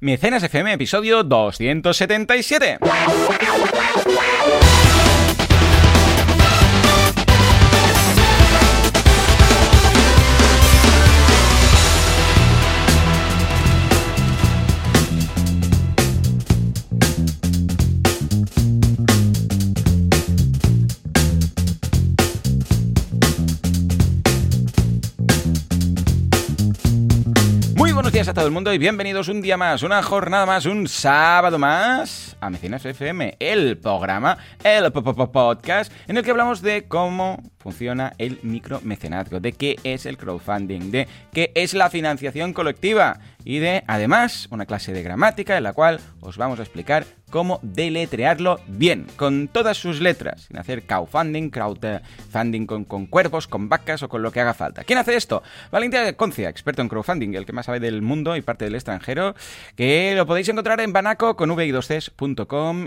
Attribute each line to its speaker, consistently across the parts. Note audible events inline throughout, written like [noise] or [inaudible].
Speaker 1: Mecenas FM, episodio 277. A todo el mundo y bienvenidos un día más, una jornada más, un sábado más a Mecenas FM, el programa, el po- po- po- podcast en el que hablamos de cómo funciona el micromecenazgo, de qué es el crowdfunding, de qué es la financiación colectiva y de, además, una clase de gramática en la cual os vamos a explicar cómo deletrearlo bien, con todas sus letras, sin hacer crowdfunding, crowdfunding con, con cuervos, con vacas o con lo que haga falta. ¿Quién hace esto? Valentina Concia, experto en crowdfunding, el que más sabe del mundo y parte del extranjero, que lo podéis encontrar en banaco con v 2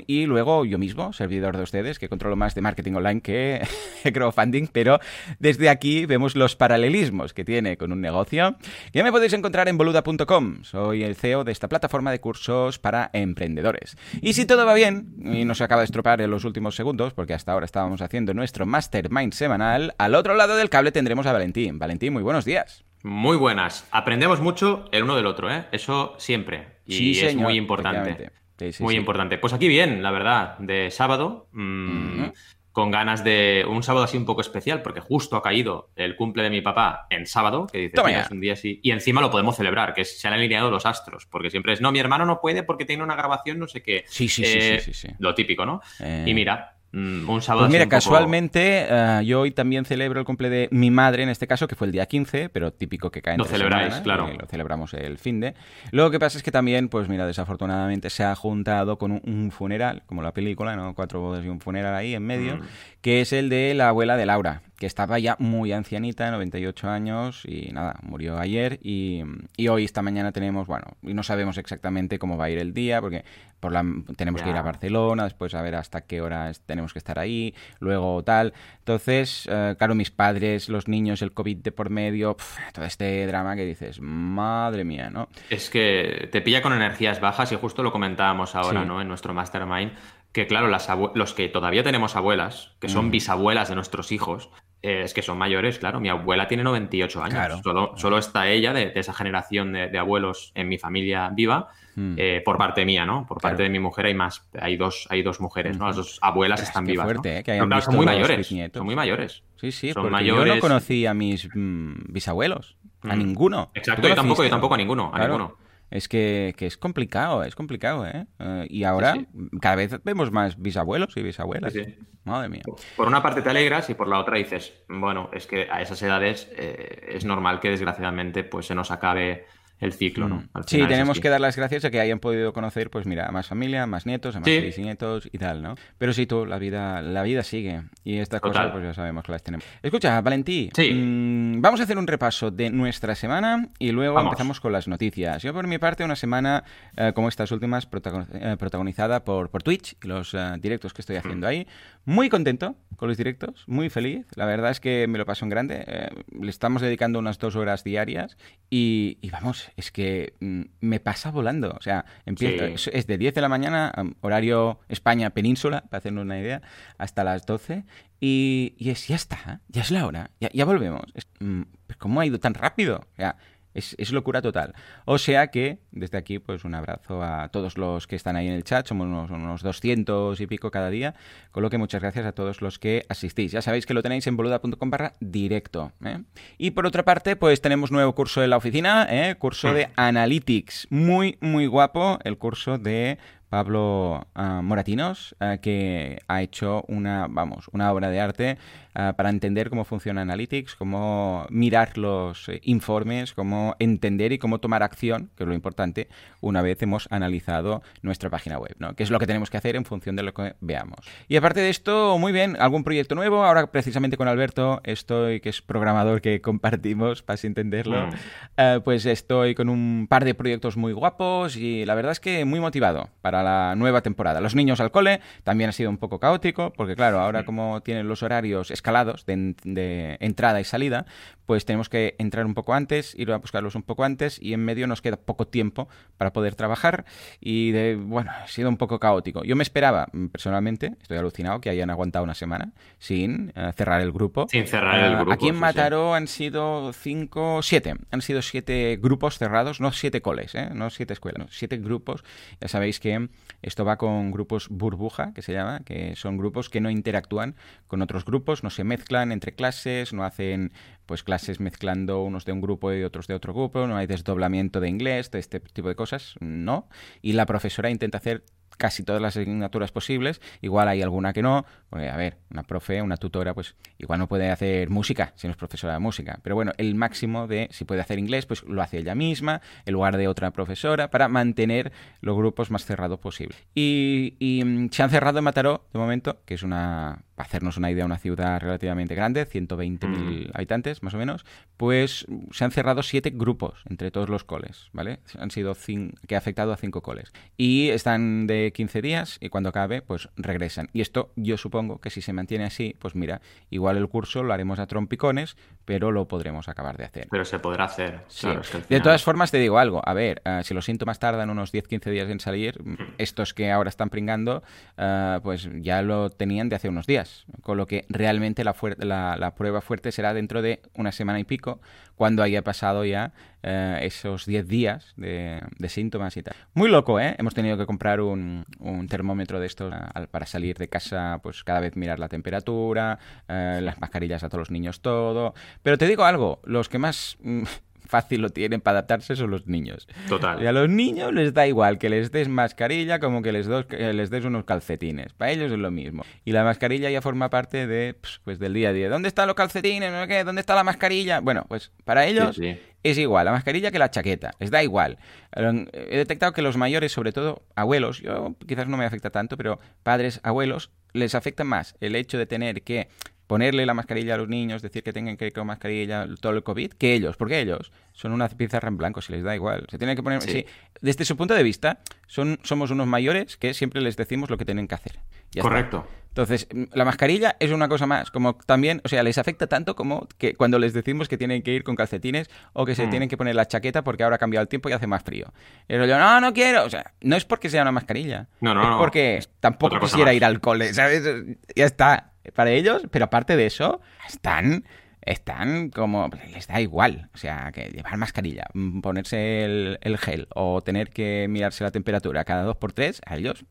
Speaker 1: y luego yo mismo, servidor de ustedes, que controlo más de marketing online que [laughs] crowdfunding, pero desde aquí vemos los paralelismos que tiene con un negocio. Ya me podéis encontrar en boluda.com, soy el CEO de esta plataforma de cursos para emprendedores. Y si todo va bien, y no se acaba de estropear en los últimos segundos, porque hasta ahora estábamos haciendo nuestro mastermind semanal, al otro lado del cable tendremos a Valentín. Valentín, muy buenos días.
Speaker 2: Muy buenas. Aprendemos mucho el uno del otro, ¿eh? Eso siempre. Y
Speaker 1: Sí,
Speaker 2: es
Speaker 1: señor,
Speaker 2: muy importante.
Speaker 1: Efectivamente. Sí, sí,
Speaker 2: muy
Speaker 1: sí.
Speaker 2: importante. Pues aquí bien, la verdad, de sábado. mm, Con ganas de un sábado así un poco especial, porque justo ha caído el cumple de mi papá en sábado, que dice, "Mira, es un día así. Y encima lo podemos celebrar, que se han alineado los astros, porque siempre es, no, mi hermano no puede porque tiene una grabación, no sé qué.
Speaker 1: Sí, sí, sí,
Speaker 2: Eh,
Speaker 1: sí, sí.
Speaker 2: Lo típico, ¿no?
Speaker 1: Eh.
Speaker 2: Y mira, un sábado
Speaker 1: Pues mira,
Speaker 2: poco-
Speaker 1: casualmente eh, yo hoy también celebro el cumple de mi madre, en este caso, que fue el día 15, pero típico que cae
Speaker 2: Lo
Speaker 1: entre
Speaker 2: celebráis,
Speaker 1: semana,
Speaker 2: claro.
Speaker 1: y lo celebramos el fin de. Lo que pasa es que también, pues mira, desafortunadamente se ha juntado con un, un funeral, como la película, ¿no? Cuatro bodas y un funeral ahí en medio,
Speaker 2: Mm.
Speaker 1: Que es el de la abuela de Laura, que estaba ya muy ancianita, 98 años, y nada, murió ayer, y, y hoy, esta mañana tenemos, bueno, y no sabemos exactamente cómo va a ir el día, porque por la, tenemos que ir a. Barcelona, después a ver hasta qué hora tenemos que estar ahí, luego tal. Entonces, eh, claro, mis padres, los niños, el COVID de por medio, pf, todo este drama que dices, madre mía, ¿no?
Speaker 2: Es que te pilla con energías bajas y justo lo comentábamos ahora,
Speaker 1: Sí.
Speaker 2: ¿no? En nuestro mastermind, que claro, las los que todavía tenemos abuelas, que son
Speaker 1: Mm.
Speaker 2: bisabuelas de nuestros hijos, eh, es que son mayores, claro. Mi abuela tiene 98 años.
Speaker 1: Claro.
Speaker 2: Solo, solo está ella de, de esa generación de, de abuelos en mi familia viva,
Speaker 1: Mm.
Speaker 2: eh, por parte mía, ¿no? Por parte de mi mujer hay más, hay dos, hay dos mujeres, ¿no? Las dos abuelas están
Speaker 1: qué
Speaker 2: vivas. ¿no?
Speaker 1: fuerte, ¿eh? Que
Speaker 2: Pero claro, son muy mayores. Son muy mayores.
Speaker 1: Sí, sí,
Speaker 2: Son
Speaker 1: porque yo no
Speaker 2: mayores.
Speaker 1: conocí a mis mm, bisabuelos, a
Speaker 2: Mm.
Speaker 1: ninguno.
Speaker 2: Exacto,
Speaker 1: ¿Tú
Speaker 2: yo tampoco, yo tampoco a ninguno, a ninguno.
Speaker 1: Es que, que es complicado, es complicado, ¿eh? Eh, y ahora
Speaker 2: Sí,
Speaker 1: cada vez vemos más bisabuelos y bisabuelas.
Speaker 2: Sí.
Speaker 1: Madre mía.
Speaker 2: Por una parte te alegras y por la otra dices, bueno, es que a esas edades eh, es normal que desgraciadamente pues se nos acabe el ciclo, ¿no?
Speaker 1: Mm.
Speaker 2: Al
Speaker 1: Sí, tenemos que dar las gracias a que hayan podido conocer, pues mira, a más familia, a más nietos, a más
Speaker 2: Sí.
Speaker 1: bisnietos y tal, ¿no? Pero sí, tú, la vida, la vida sigue. Y estas
Speaker 2: Total.
Speaker 1: cosas, pues ya sabemos que las tenemos. Escucha, Valentí,
Speaker 2: Sí.
Speaker 1: mm, vamos a hacer un repaso de nuestra semana y luego
Speaker 2: Vamos.
Speaker 1: empezamos con las noticias. Yo, por mi parte, una semana eh, como estas últimas, eh, protagonizada por, por Twitch y los eh, directos que estoy haciendo ahí. Muy contento con los directos, muy feliz. La verdad es que me lo paso en grande. Eh, le estamos dedicando unas dos horas diarias y, y vamos, es que mm, me pasa volando. O sea, empieza,
Speaker 2: Sí.
Speaker 1: es, es de 10 de la mañana, horario España península, para hacernos una idea, hasta las 12. Y, y es, ya está, ya es la hora, ya, ya volvemos. Es, mm, ¿Cómo ha ido tan rápido? O sea, es, es locura total. O sea que, desde aquí, pues un abrazo a todos los que están ahí en el chat. Somos unos, unos 200 y pico cada día. Con lo que muchas gracias a todos los que asistís. Ya sabéis que lo tenéis en boluda.com barra directo. ¿eh? Y por otra parte, pues tenemos nuevo curso en la oficina, ¿eh? curso de Analytics. Muy, muy guapo el curso de Pablo ah, Moratinos, ah, que ha hecho una, vamos, una obra de arte ah, para entender cómo funciona Analytics, cómo mirar los eh, informes, cómo entender y cómo tomar acción, que es lo importante, una vez hemos analizado nuestra página web, ¿no? Que es lo que tenemos que hacer en función de lo que veamos. Y aparte de esto, muy bien, algún proyecto nuevo. Ahora precisamente con Alberto estoy, que es programador que compartimos, para así entenderlo,
Speaker 2: Mm.
Speaker 1: pues estoy con un par de proyectos muy guapos y la verdad es que muy motivado para para la nueva temporada. Los niños al cole también ha sido un poco caótico, porque claro, ahora como tienen los horarios escalados de, entrada y salida, pues tenemos que entrar un poco antes, ir a buscarlos un poco antes y en medio nos queda poco tiempo para poder trabajar y de, bueno, ha sido un poco caótico. Yo me esperaba, mm, personalmente, estoy alucinado que hayan aguantado una semana sin eh, cerrar el grupo.
Speaker 2: Sin cerrar el ah, grupo.
Speaker 1: aquí en Mataró han sido cinco, siete, han sido siete grupos cerrados, no siete coles, ¿eh? no siete escuelas, siete grupos. Ya sabéis que esto va con grupos burbuja, que se llama, que son grupos que no interactúan con otros grupos, no se mezclan entre clases, no hacen pues clases mezclando unos de un grupo y otros de otro grupo, no hay desdoblamiento de inglés, de este tipo de cosas, no. Y la profesora intenta hacer casi todas las asignaturas posibles. Igual hay alguna que no, porque, a ver, una profe, una tutora, pues igual no puede hacer música si no es profesora de música. Pero bueno, el máximo de si puede hacer inglés, pues lo hace ella misma, en lugar de otra profesora, para mantener los grupos más cerrados posible. Y, y mm, se han cerrado en Mataró, de momento, que es una hacernos una idea, una ciudad relativamente grande, 120.000 mm. habitantes más o menos, pues se han cerrado siete grupos entre todos los coles, ¿vale? Han sido que ha afectado a cinco coles. Y están de 15 días y cuando acabe, pues regresan. Y esto yo supongo que si se mantiene así, pues mira, igual el curso lo haremos a trompicones, pero lo podremos acabar de hacer.
Speaker 2: Pero se podrá hacer.
Speaker 1: Sí. De todas formas, te digo algo. A ver, eh, si los síntomas tardan unos 10-15 días en salir, mm. estos que ahora están pringando, eh, pues ya lo tenían de hace unos días con lo que realmente la, prueba fuerte será dentro de una semana y pico, cuando haya pasado ya eh, esos 10 días de, síntomas y tal. Muy loco, ¿eh? Hemos tenido que comprar un, termómetro de estos para salir de casa, pues cada vez mirar la temperatura, eh, las mascarillas a todos los niños, todo. Pero te digo algo, los que más... Fácil lo tienen para adaptarse son los niños.
Speaker 2: Total.
Speaker 1: Y a los niños les da igual que les des mascarilla como que les, les des unos calcetines. Para ellos es lo mismo. Y la mascarilla ya forma parte de, pues, del día a día. ¿Dónde están los calcetines? ¿Dónde está la mascarilla? Bueno, pues para ellos es igual la mascarilla que la chaqueta. Les da igual. He detectado que los mayores, sobre todo abuelos, yo quizás no me afecta tanto, pero padres, abuelos, les afecta más el hecho de tener que ponerle la mascarilla a los niños, decir que tengan que ir con mascarilla todo el COVID, que ellos, porque ellos son una pizarra en blanco, si les da igual. Se tienen que poner. Sí. Desde su punto de vista, son, somos unos mayores que siempre les decimos lo que tienen que hacer.
Speaker 2: Correcto.
Speaker 1: Entonces, la mascarilla es una cosa más, como también, o sea, les afecta tanto como que cuando les decimos que tienen que ir con calcetines o que se mm. tienen que poner la chaqueta porque ahora ha cambiado el tiempo y hace más frío. Y yo, no, no quiero. O sea, no es porque sea una mascarilla.
Speaker 2: No, no,
Speaker 1: es porque tampoco quisiera ir al cole, ¿sabes? Ya está para ellos, pero aparte de eso, están están como les da igual, o sea, que llevar mascarilla, mm, ponerse el, gel o tener que mirarse la temperatura cada dos por tres, a ellos,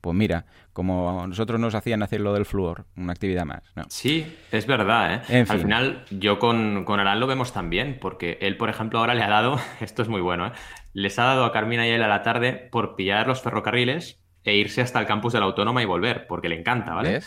Speaker 1: pues mira, como nosotros nos hacían hacer lo del flúor, una actividad más. ¿no?
Speaker 2: Sí, es verdad, ¿eh? Al final, yo con, con lo vemos también, porque él, por ejemplo, ahora le ha dado, [laughs] esto es muy bueno, ¿eh? les ha dado a Carmina y a él a la tarde por pillar los ferrocarriles e irse hasta el campus de la Autónoma y volver, porque le encanta, ¿vale?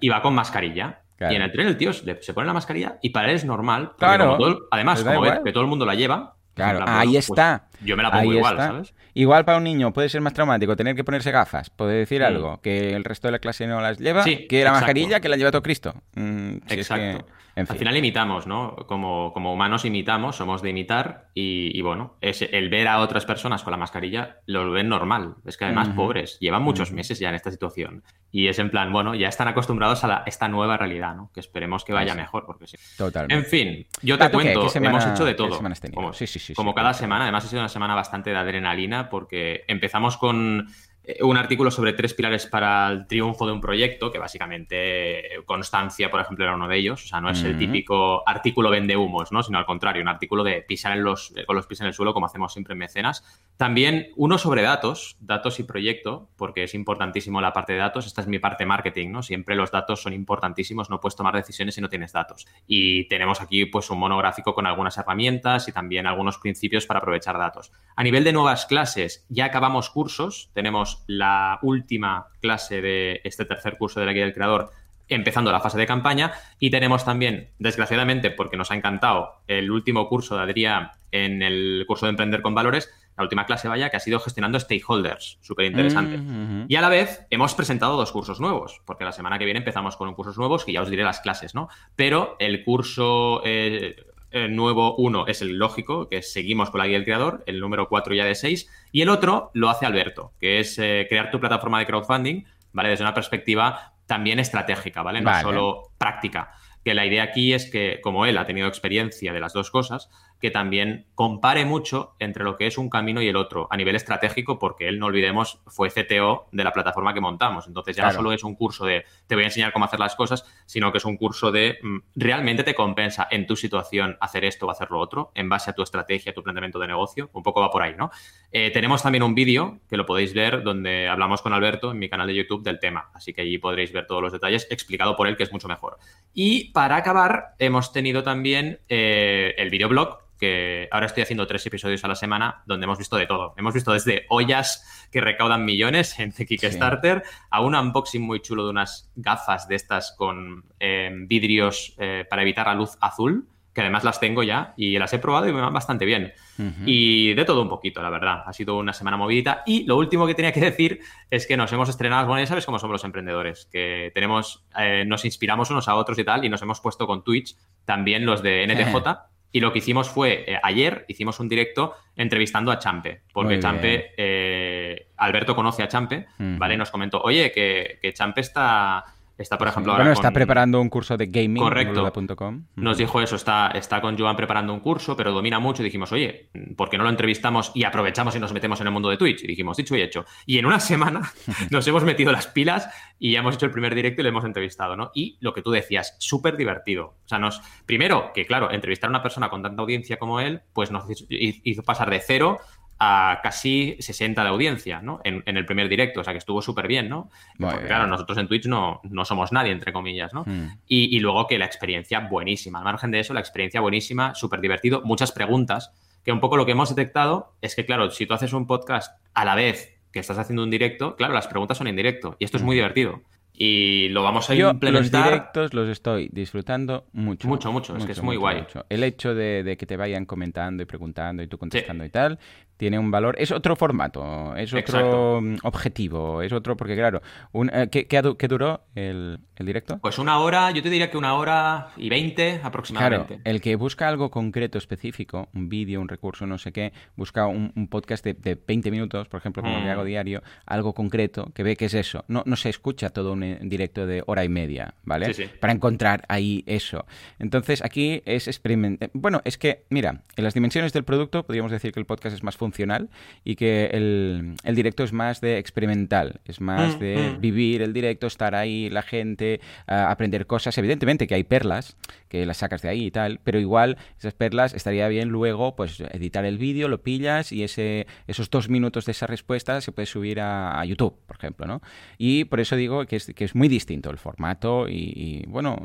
Speaker 2: y va con mascarilla. Y en el tren el tío se pone la mascarilla y para él es normal. Claro. además, como que todo el mundo la lleva.
Speaker 1: Claro, ahí pues, está.
Speaker 2: Yo me la pongo igual, ¿sabes?
Speaker 1: Igual para un niño puede ser más traumático tener que ponerse gafas, puede decir algo, que el resto de la clase no las lleva, que la mascarilla que la lleva todo Cristo.
Speaker 2: Mm, exacto. Al final imitamos, ¿no? Como, como, humanos imitamos, somos de imitar y, bueno, es, el ver a otras personas con la mascarilla lo ven normal. Es que además, pobres, llevan muchos meses ya en esta situación. Y es en plan, bueno, ya están acostumbrados a esta nueva realidad, ¿no? Que esperemos que vaya mejor, porque sí.
Speaker 1: Totalmente.
Speaker 2: En fin, yo te cuento, hemos hecho de todo.
Speaker 1: Como, sí, sí, sí,
Speaker 2: como cada semana, además ha sido una semana bastante de adrenalina porque empezamos con un artículo sobre tres pilares para el triunfo de un proyecto, que básicamente eh, constancia, por ejemplo, era uno de ellos. O sea, no es el típico artículo vende humos, ¿no? Sino al contrario, un artículo de pisar en los, con los pies en el suelo, como hacemos siempre en mecenas. También uno sobre datos, datos y proyecto, porque es importantísimo la parte de datos. Esta es mi parte marketing, ¿no? Siempre los datos son importantísimos, no puedes tomar decisiones si no tienes datos. Y tenemos aquí, pues, un monográfico con algunas herramientas y también algunos principios para aprovechar datos. A nivel de nuevas clases, ya acabamos cursos, tenemos la última clase de este tercer curso de la guía del creador empezando la fase de campaña y tenemos también, desgraciadamente, porque nos ha encantado el último curso de Adrián en el curso de Emprender con Valores, la última clase vaya, que ha sido gestionando stakeholders, súper interesante. Mm, y a la vez hemos presentado dos cursos nuevos, porque la semana que viene empezamos con un cursos nuevos, que ya os diré las clases, ¿no? Pero el curso, eh, el nuevo uno es el lógico, que seguimos con la guía del creador, el número 4 ya de 6, y el otro lo hace Alberto, que es eh, crear tu plataforma de crowdfunding, ¿vale? Desde una perspectiva también estratégica, ¿vale? No solo práctica. Que la idea aquí es que, como él ha tenido experiencia de las dos cosas, que también compare mucho entre lo que es un camino y el otro a nivel estratégico, porque él, no olvidemos, fue CTO de la plataforma que montamos. Entonces ya no solo es un curso de te voy a enseñar cómo hacer las cosas, sino que es un curso de mm, realmente te compensa en tu situación hacer esto o hacer lo otro, en base a tu estrategia, tu planteamiento de negocio. Un poco va por ahí, ¿no? Eh, tenemos también un vídeo que lo podéis ver donde hablamos con Alberto en mi canal de YouTube del tema. Así que allí podréis ver todos los detalles explicado por él, que es mucho mejor. Y para acabar, hemos tenido también eh, el videoblog que ahora estoy haciendo tres episodios a la semana donde hemos visto de todo. Hemos visto desde ollas que recaudan millones en Kickstarter a un unboxing muy chulo de unas gafas de estas con em, vidrios eh, para evitar la luz azul, que además las tengo ya y las he probado y me van bastante bien. Y de todo un poquito, la verdad. Ha sido una semana movidita. Y lo último que tenía que decir es que nos hemos estrenado, bueno, ya sabes cómo somos los emprendedores, que tenemos, eh, nos inspiramos unos a otros y tal, y nos hemos puesto con Twitch también los de NTJ. Y lo que hicimos fue, eh, ayer hicimos un directo entrevistando a Champe, porque Champe, eh, Alberto conoce a Champe, ¿vale? Nos comentó, oye, que, que Champe está Está, por ejemplo,
Speaker 1: ahora. Bueno, está preparando un curso de gaming.
Speaker 2: Correcto. Nos dijo eso, está, está con Joan preparando un curso, pero domina mucho. Y dijimos, oye, ¿por qué no lo entrevistamos y aprovechamos y nos metemos en el mundo de Twitch? Y dijimos, dicho y hecho. Y en una semana [laughs] nos hemos metido las pilas y ya hemos hecho el primer directo y le hemos entrevistado, ¿no? Y lo que tú decías, súper divertido. O sea, nos. Primero, que claro, entrevistar a una persona con tanta audiencia como él, pues nos hizo pasar de cero a casi 60 de audiencia, ¿no? En, el primer directo, o sea que estuvo súper bien, ¿no? Porque, claro, nosotros en Twitch no, no somos nadie, entre comillas, ¿no? Hmm. Y, luego que la experiencia buenísima. Al margen de eso, la experiencia buenísima, súper divertido, muchas preguntas, que un poco lo que hemos detectado es que, claro, si tú haces un podcast a la vez que estás haciendo un directo, claro, las preguntas son en directo y esto es muy hmm. divertido y lo vamos a Yo implementar.
Speaker 1: Los directos los estoy disfrutando mucho.
Speaker 2: Mucho, mucho, es que es muy guay.
Speaker 1: El hecho de, que te vayan comentando y preguntando y tú contestando y tal, tiene un valor. Es otro formato, es otro mm, objetivo, es otro, porque claro, un, eh, ¿qué, duró el, directo?
Speaker 2: Pues una hora, yo te diría que una hora y veinte aproximadamente.
Speaker 1: Claro, el que busca algo concreto, específico, un vídeo, un recurso, no sé qué, busca un, podcast de, de, 20 minutos, por ejemplo, como mm. hago diario, algo concreto, que ve que es eso. No, no se escucha todo un directo de hora y media, ¿vale? Para encontrar ahí eso. Entonces, aquí es experimentar. Bueno, es que, mira, en las dimensiones del producto podríamos decir que el podcast es más funcional y que el, directo es más de experimental, es más mm, de mm. vivir el directo, estar ahí, la gente, aprender cosas. Evidentemente que hay perlas que las sacas de ahí y tal, pero igual esas perlas estaría bien luego, pues, editar el vídeo, lo pillas y ese, esos dos minutos de esa respuesta se puede subir a, YouTube, por ejemplo, ¿no? Y por eso digo que es, que es muy distinto el formato y, bueno,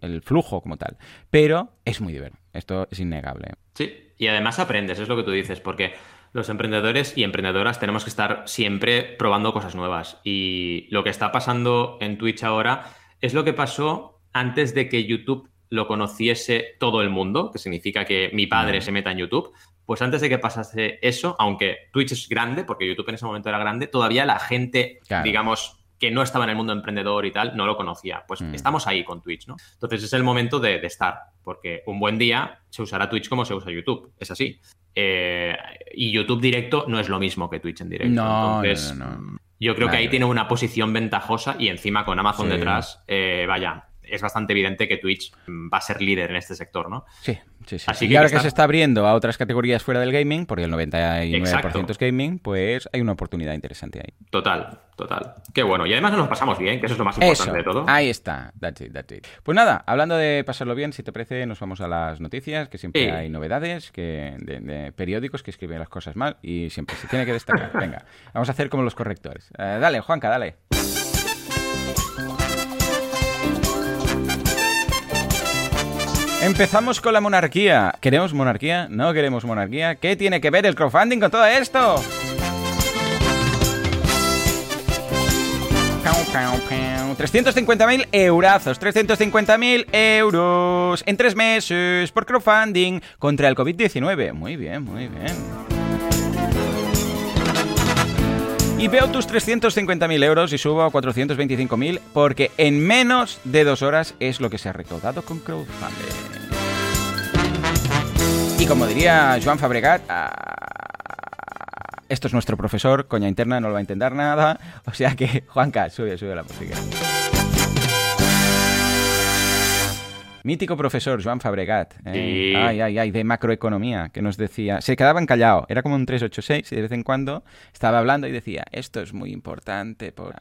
Speaker 1: el flujo como tal. Pero es muy divertido. Esto es innegable.
Speaker 2: Sí, y además aprendes, es lo que tú dices, porque los emprendedores y emprendedoras tenemos que estar siempre probando cosas nuevas. Y lo que está pasando en Twitch ahora es lo que pasó antes de que YouTube lo conociese todo el mundo, que significa que mi padre se meta en YouTube. Pues antes de que pasase eso, aunque Twitch es grande, porque YouTube en ese momento era grande, todavía la gente, digamos, que no estaba en el mundo emprendedor y tal, no lo conocía. Pues mm. estamos ahí con Twitch, ¿no? Entonces es el momento de, estar, porque un buen día se usará Twitch como se usa YouTube, es así. Eh, y YouTube directo no es lo mismo que Twitch en directo.
Speaker 1: No, Entonces, no, no,
Speaker 2: yo creo que ahí tiene una posición ventajosa y encima con Amazon detrás, eh, vaya, es bastante evidente que Twitch va a ser líder en este sector, ¿no?
Speaker 1: Sí, sí, sí. Así y ahora que se está abriendo a otras categorías fuera del gaming, porque el 99% es gaming, pues hay una oportunidad interesante ahí.
Speaker 2: Total, total. Qué bueno. Y además nos pasamos bien, que eso es lo más importante de todo.
Speaker 1: Ahí está. That's it, that's it. Pues nada, hablando de pasarlo bien, si te parece, nos vamos a las noticias, que siempre hay novedades que de, periódicos que escriben las cosas mal y siempre se tiene que destacar. [laughs] Venga, vamos a hacer como los correctores. Eh, dale, Juanca, dale. Empezamos con la monarquía. ¿Queremos monarquía? ¿No queremos monarquía? ¿Qué tiene que ver el crowdfunding con todo esto? 350.000 eurazos, 350.000 euros en tres meses por crowdfunding contra el COVID-19. Muy bien, muy bien. Y veo tus 350.000 euros y subo a 425.000 porque en menos de dos horas es lo que se ha recaudado con crowdfunding. Y como diría Joan Fabregat, ah, esto es nuestro profesor, coña interna, no lo va a entender nada. O sea que, Juanca, sube, sube la música. Mítico profesor Joan Fabregat, ¿eh?
Speaker 2: Sí.
Speaker 1: ay, ay, ay, de macroeconomía, que nos decía, se quedaban callado, era como un 386 y de vez en cuando estaba hablando y decía, esto es muy importante, por...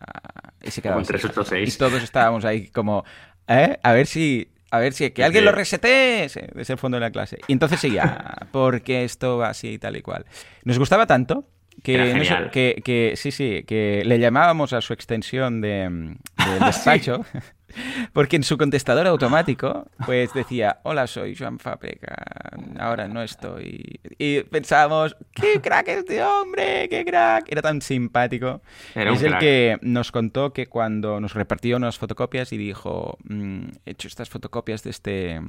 Speaker 1: y se quedaba
Speaker 2: Como un
Speaker 1: así.
Speaker 2: 386.
Speaker 1: Y todos estábamos ahí como, ¿eh? A ver si, a ver si, que alguien lo resete ese- desde el fondo de la clase. Y entonces seguía, porque esto va así y tal y cual. Nos gustaba tanto que, no sé- que, que- sí, sí, que le llamábamos a su extensión de, del [laughs] despacho, porque en su contestador automático, pues decía, hola, soy Joan Fabregat, ahora no estoy. Y pensábamos, qué crack este hombre, qué crack. Era tan simpático.
Speaker 2: Era
Speaker 1: es el que nos contó que cuando nos repartió unas fotocopias y dijo, "Mm, he hecho estas fotocopias de este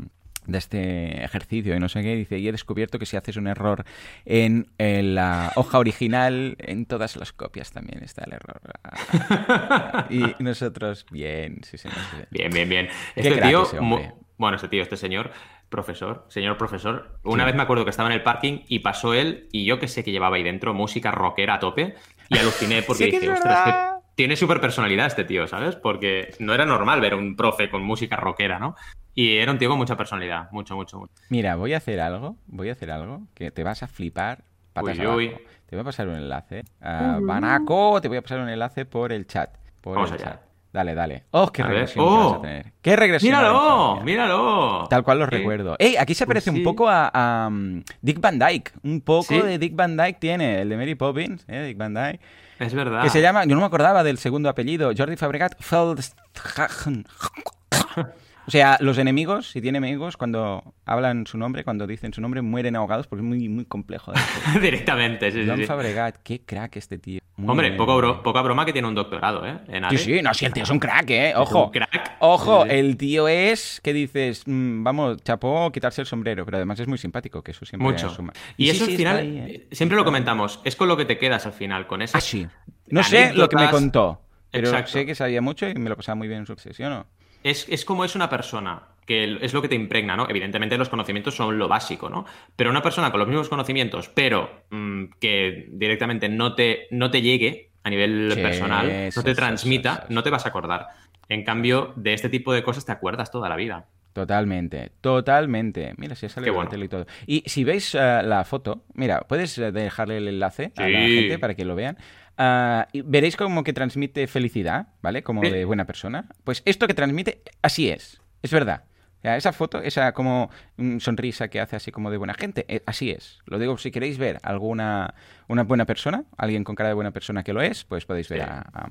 Speaker 1: de este ejercicio y no sé qué, dice, y he descubierto que si haces un error en, en la hoja original, en todas las copias también está el error. y nosotros, bien, sí, señor. sí.
Speaker 2: Bien, bien, bien. Este tío,
Speaker 1: ese
Speaker 2: bueno, este tío, este señor, profesor, señor profesor, una vez me acuerdo que estaba en el parking y pasó él y yo que sé que llevaba ahí dentro música rockera a tope y aluciné [laughs] porque dije, ostras,
Speaker 1: verdad".
Speaker 2: que tiene súper personalidad este tío, ¿sabes? Porque no era normal ver a un profe con música rockera, ¿no? Y era un tío con mucha personalidad, mucho, mucho, mucho.
Speaker 1: Mira, voy a hacer algo, voy a hacer algo que te vas a flipar patas
Speaker 2: Uy,
Speaker 1: abajo.
Speaker 2: uy.
Speaker 1: Te voy a pasar un enlace. a Banaco, te voy a pasar un enlace por el chat. Por
Speaker 2: Vamos
Speaker 1: el
Speaker 2: allá.
Speaker 1: chat. Dale, dale. ¡Oh, qué
Speaker 2: A
Speaker 1: regresión que vas a
Speaker 2: ¡Oh!
Speaker 1: tener! ¡Qué regresión!
Speaker 2: ¡Míralo! ¡Míralo!
Speaker 1: Tal cual lo
Speaker 2: Eh,
Speaker 1: recuerdo. ¡Ey! Aquí se
Speaker 2: pues
Speaker 1: parece un poco a, a, um, Dick Van Dyke. Un poco
Speaker 2: Sí.
Speaker 1: de Dick Van Dyke tiene, el de Mary Poppins, ¿eh? Dick Van Dyke.
Speaker 2: Es verdad.
Speaker 1: Que se llama, yo no me acordaba del segundo apellido, Jordi Fabregat Feldhagen. [laughs] O sea, los enemigos, si tiene enemigos, cuando hablan su nombre, cuando dicen su nombre, mueren ahogados porque es muy, muy complejo. [laughs]
Speaker 2: Directamente, sí, sí,
Speaker 1: John
Speaker 2: sí.
Speaker 1: Fabregat, qué crack este tío. Muy
Speaker 2: Hombre,
Speaker 1: bien.
Speaker 2: poco bro- poca broma que tiene un doctorado, ¿eh? En
Speaker 1: Sí, sí, no, sí, el tío es un crack, ¿eh?
Speaker 2: Es
Speaker 1: Ojo.
Speaker 2: un crack.
Speaker 1: Ojo, el tío es que dices, mm, vamos, chapó, quitarse el sombrero, pero además es muy simpático, que eso siempre
Speaker 2: Mucho.
Speaker 1: suma.
Speaker 2: Y
Speaker 1: sí,
Speaker 2: eso
Speaker 1: sí,
Speaker 2: al final,
Speaker 1: ahí, ¿eh?
Speaker 2: siempre lo comentamos, es con lo que te quedas al final, con ese.
Speaker 1: Ah, sí. No sé lo que me contó, pero
Speaker 2: Exacto.
Speaker 1: sé que sabía mucho y me lo pasaba muy bien en su sesión, ¿no?
Speaker 2: Es, es como es una persona, que es lo que te impregna, ¿no? Evidentemente los conocimientos son lo básico, ¿no? Pero una persona con los mismos conocimientos, pero mm, que directamente no te, no te llegue a nivel
Speaker 1: Sí,
Speaker 2: personal,
Speaker 1: eso,
Speaker 2: no te transmita,
Speaker 1: eso, eso.
Speaker 2: no te vas a acordar. En cambio, de este tipo de cosas te acuerdas toda la vida.
Speaker 1: Totalmente, totalmente. Mira, si sale
Speaker 2: bueno.
Speaker 1: y todo. Y si veis eh, la foto, mira, puedes eh, dejarle el enlace a la gente para que lo vean. Ah, y veréis como que transmite felicidad, ¿vale? Como
Speaker 2: Sí.
Speaker 1: de buena persona. Pues esto que transmite, así es, es verdad. O sea, esa foto, esa como mm, sonrisa que hace así como de buena gente, eh, así es. Lo digo, si queréis ver alguna una buena persona, alguien con cara de buena persona que lo es, pues podéis ver
Speaker 2: Sí.
Speaker 1: a, a-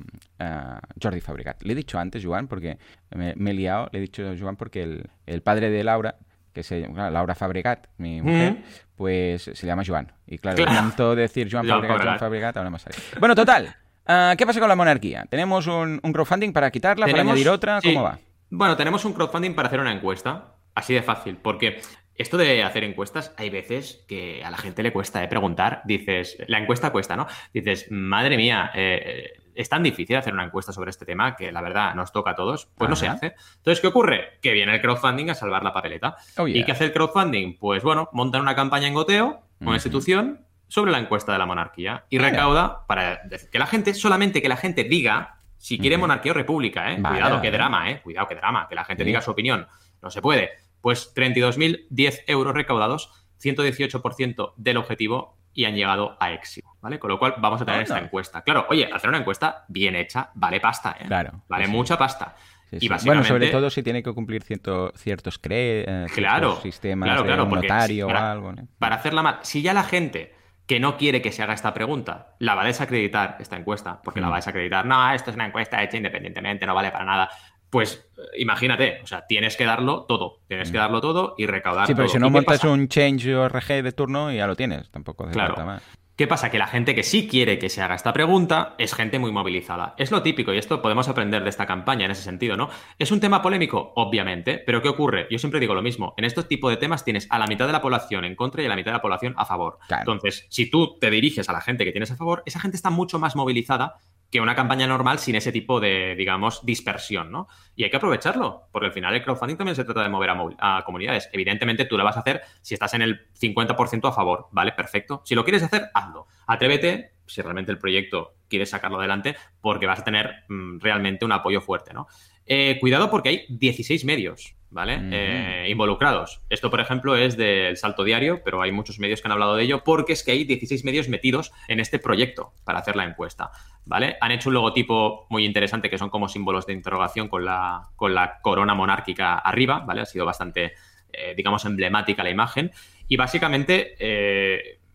Speaker 1: a Jordi Fabricat. Le he dicho antes, Joan, porque me, me he liado, le he dicho a Joan porque el, el padre de Laura, que se llama Laura Fabregat, mi mujer, pues se llama Joan. Y claro,
Speaker 2: Claro.
Speaker 1: tanto decir Joan Fabregat, Joan
Speaker 2: Fabregat.
Speaker 1: Ahora me sale. Bueno, total. ah, ¿Qué pasa con la monarquía? ¿Tenemos un, un crowdfunding para quitarla, para
Speaker 2: Tenemos-
Speaker 1: añadir otra?
Speaker 2: sí.
Speaker 1: ¿Cómo va?
Speaker 2: Bueno, tenemos un crowdfunding para hacer una encuesta. Así de fácil. Porque esto de hacer encuestas, hay veces que a la gente le cuesta ¿eh? preguntar. Dices, la encuesta cuesta, ¿no? Dices, madre mía, eh, es tan difícil hacer una encuesta sobre este tema que la verdad nos toca a todos. Pues no se hace. Entonces, ¿qué ocurre? Que viene el crowdfunding a salvar la papeleta.
Speaker 1: Oh, yeah.
Speaker 2: ¿Y qué hace el crowdfunding? Pues bueno, montan una campaña en goteo, una
Speaker 1: Ujú.
Speaker 2: institución, sobre la encuesta de la monarquía. Y recauda para que la gente, solamente que la gente diga si quiere monarquía o república, ¿eh?
Speaker 1: Vale,
Speaker 2: Cuidado,
Speaker 1: vale.
Speaker 2: qué drama, ¿eh? Cuidado, qué drama. Que la gente
Speaker 1: Sí.
Speaker 2: diga su opinión. No se puede. Pues 32.010 euros recaudados, 118% del objetivo y han llegado a éxito, ¿vale? Con lo cual vamos a tener esta encuesta. Claro, oye, hacer una encuesta bien hecha vale pasta, ¿eh?
Speaker 1: Claro,
Speaker 2: Vale
Speaker 1: sí,
Speaker 2: mucha pasta.
Speaker 1: Sí,
Speaker 2: Y
Speaker 1: sí.
Speaker 2: básicamente-
Speaker 1: Bueno, sobre todo si tiene que cumplir cierto- ciertos cre eh, ciertos
Speaker 2: Claro,
Speaker 1: sistemas
Speaker 2: claro,
Speaker 1: de
Speaker 2: claro,
Speaker 1: un
Speaker 2: porque
Speaker 1: notario
Speaker 2: para-
Speaker 1: o algo.
Speaker 2: Para hacerla mal, si ya la gente que no quiere que se haga esta pregunta la va a desacreditar esta encuesta, porque la
Speaker 1: Mm.
Speaker 2: va a desacreditar, no, esto es una encuesta hecha independientemente, no vale para nada. Pues eh, imagínate, o sea, tienes que darlo todo, tienes que darlo todo y recaudar
Speaker 1: Mm. Sí, pero
Speaker 2: todo.
Speaker 1: si no
Speaker 2: ¿Y qué
Speaker 1: montas un change ORG de turno y ya lo tienes, tampoco hace
Speaker 2: Claro.
Speaker 1: falta más.
Speaker 2: ¿Qué pasa? Que la gente que sí quiere que se haga esta pregunta es gente muy movilizada. Es lo típico y esto podemos aprender de esta campaña en ese sentido, ¿no? ¿Es un tema polémico? Obviamente, pero ¿qué ocurre? Yo siempre digo lo mismo. En estos tipos de temas tienes a la mitad de la población en contra y a la mitad de la población a favor.
Speaker 1: Claro.
Speaker 2: Entonces, si tú te diriges a la gente que tienes a favor, esa gente está mucho más movilizada que una campaña normal sin ese tipo de, digamos, dispersión, ¿no? Y hay que aprovecharlo, porque al final el crowdfunding también se trata de mover a, comunidades. Evidentemente tú lo vas a hacer si estás en el 50% a favor, ¿vale? Perfecto. Si lo quieres hacer, hazlo. Atrévete, si realmente el proyecto quieres sacarlo adelante, porque vas a tener mm, realmente un apoyo fuerte, ¿no? Eh, cuidado porque hay 16 medios, ¿vale? Eh, involucrados. Esto, por ejemplo, es del Salto Diario, pero hay muchos medios que han hablado de ello porque es que hay 16 medios metidos en este proyecto para hacer la encuesta, ¿vale? Han hecho un logotipo muy interesante que son como símbolos de interrogación con la, con la corona monárquica arriba, ¿vale? Ha sido bastante, eh, digamos, emblemática la imagen. Y básicamente,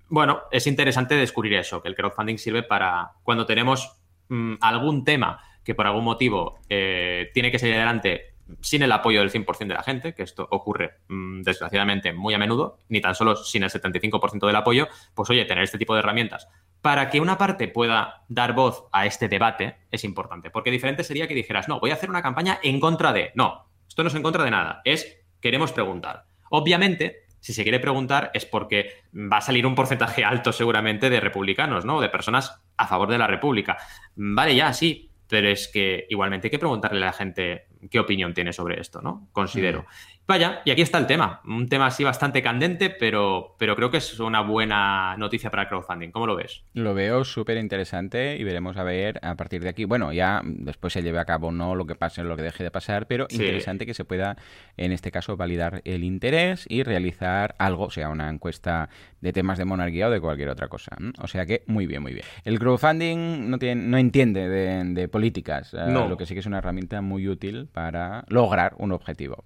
Speaker 2: bueno, es interesante descubrir eso, que el crowdfunding sirve para cuando tenemos mm, algún tema que por algún motivo eh, tiene que salir adelante sin el apoyo del 100% de la gente, que esto ocurre mm, desgraciadamente muy a menudo, ni tan solo sin el 75% del apoyo, pues oye, tener este tipo de herramientas para que una parte pueda dar voz a este debate es importante, porque diferente sería que dijeras, no, voy a hacer una campaña en contra de, no, esto no es en contra de nada, es queremos preguntar. Obviamente, si se quiere preguntar es porque va a salir un porcentaje alto seguramente de republicanos, ¿no? De personas a favor de la República. Vale, ya, sí, pero es que igualmente hay que preguntarle a la gente qué opinión tiene sobre esto, ¿no? Considero. Vaya, y aquí está el tema. Un tema así bastante candente, pero, pero creo que es una buena noticia para el crowdfunding. ¿Cómo lo ves?
Speaker 1: Lo veo súper interesante y veremos a ver a partir de aquí. Bueno, ya después se lleve a cabo no lo que pase, lo que deje de pasar, pero interesante que se pueda, en este caso, validar el interés y realizar algo, sea una encuesta de temas de monarquía o de cualquier otra cosa. O sea que muy bien, muy bien. El crowdfunding no, tiene, no entiende de, políticas, eh, lo que sí que es una herramienta muy útil para lograr un objetivo.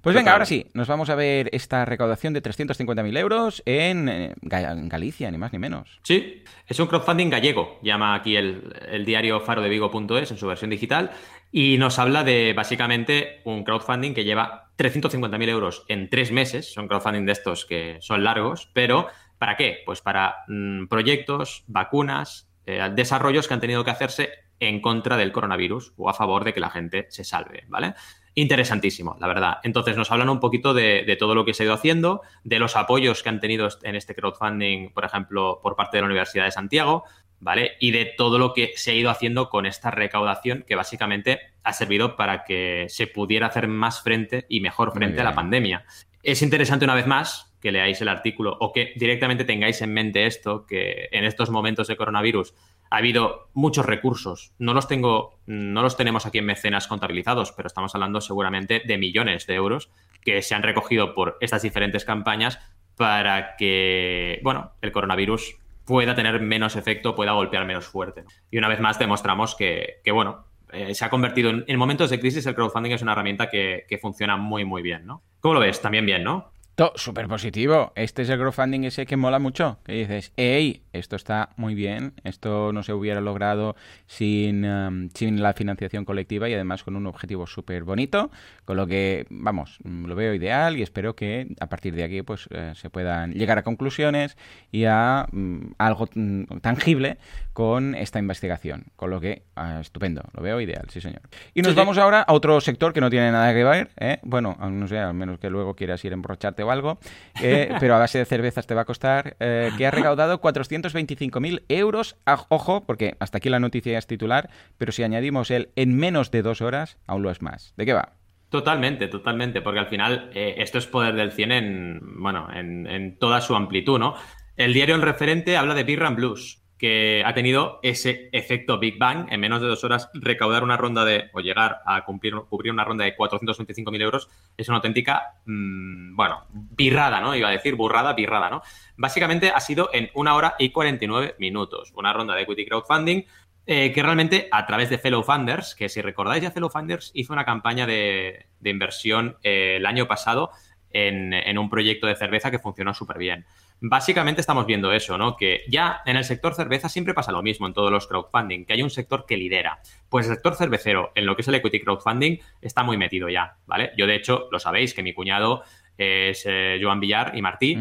Speaker 1: Pues venga, ahora sí, nos vamos a ver esta recaudación de 350.000 euros en, eh, Galicia, ni más ni menos.
Speaker 2: Sí, es un crowdfunding gallego, llama aquí el, el diario farodevigo.es en su versión digital, y nos habla de básicamente un crowdfunding que lleva 350.000 euros en tres meses, son crowdfunding de estos que son largos, pero ¿para qué? Pues para mm, proyectos, vacunas, eh, desarrollos que han tenido que hacerse en contra del coronavirus o a favor de que la gente se salve, ¿vale? interesantísimo, la verdad. Entonces nos hablan un poquito de, todo lo que se ha ido haciendo, de los apoyos que han tenido en este crowdfunding, por ejemplo, por parte de la Universidad de Santiago, ¿vale? Y de todo lo que se ha ido haciendo con esta recaudación que básicamente ha servido para que se pudiera hacer más frente y mejor frente a la pandemia. Es interesante una vez más que leáis el artículo o que directamente tengáis en mente esto, que en estos momentos de coronavirus ha habido muchos recursos. No los tengo, no los tenemos aquí en mecenas contabilizados, pero estamos hablando seguramente de millones de euros que se han recogido por estas diferentes campañas para que, bueno, el coronavirus pueda tener menos efecto, pueda golpear menos fuerte. Y una vez más demostramos que, bueno, eh, se ha convertido en, momentos de crisis, el crowdfunding es una herramienta que, que funciona muy, muy bien, ¿no? ¿Cómo lo ves? También bien, ¿no?
Speaker 1: Súper positivo. Este es el crowdfunding ese que mola mucho. Que dices, hey, esto está muy bien. Esto no se hubiera logrado sin, um, sin la financiación colectiva y además con un objetivo súper bonito. Con lo que, vamos, lo veo ideal y espero que a partir de aquí pues eh, se puedan llegar a conclusiones y a mm, algo mm, tangible con esta investigación. Con lo que, ah, estupendo. Lo veo ideal, sí señor. Y nos vamos ahora a otro sector que no tiene nada que ver. ¿eh? Bueno, no sé, al menos que luego quieras ir a embrocharte o algo, eh, [laughs] pero a base de cervezas te va a costar, eh, que ha recaudado 425.000 euros. ojo, porque hasta aquí la noticia es titular, pero si añadimos el en menos de dos horas, aún lo es más. ¿De qué va?
Speaker 2: Totalmente, totalmente, porque al final eh, esto es poder del 100 en, bueno, en, en, toda su amplitud, ¿no? El diario El Referente habla de Beer and Blues, que ha tenido ese efecto Big Bang, en menos de dos horas recaudar una ronda de, o llegar a cumplir, cubrir una ronda de 425.000 euros, es una auténtica, mm, bueno, birrada, ¿no? Iba a decir burrada, birrada, ¿no? Básicamente ha sido en una hora y 49 minutos, una ronda de equity crowdfunding eh, que realmente a través de Fellow Funders, que si recordáis ya Fellow Funders hizo una campaña de, inversión eh, el año pasado en, en un proyecto de cerveza que funcionó súper bien. Básicamente estamos viendo eso, ¿no? Que ya en el sector cerveza siempre pasa lo mismo en todos los crowdfunding, que hay un sector que lidera. Pues el sector cervecero, en lo que es el equity crowdfunding, está muy metido ya, ¿vale? Yo, de hecho, lo sabéis, que mi cuñado es eh, Joan Villar y Martí,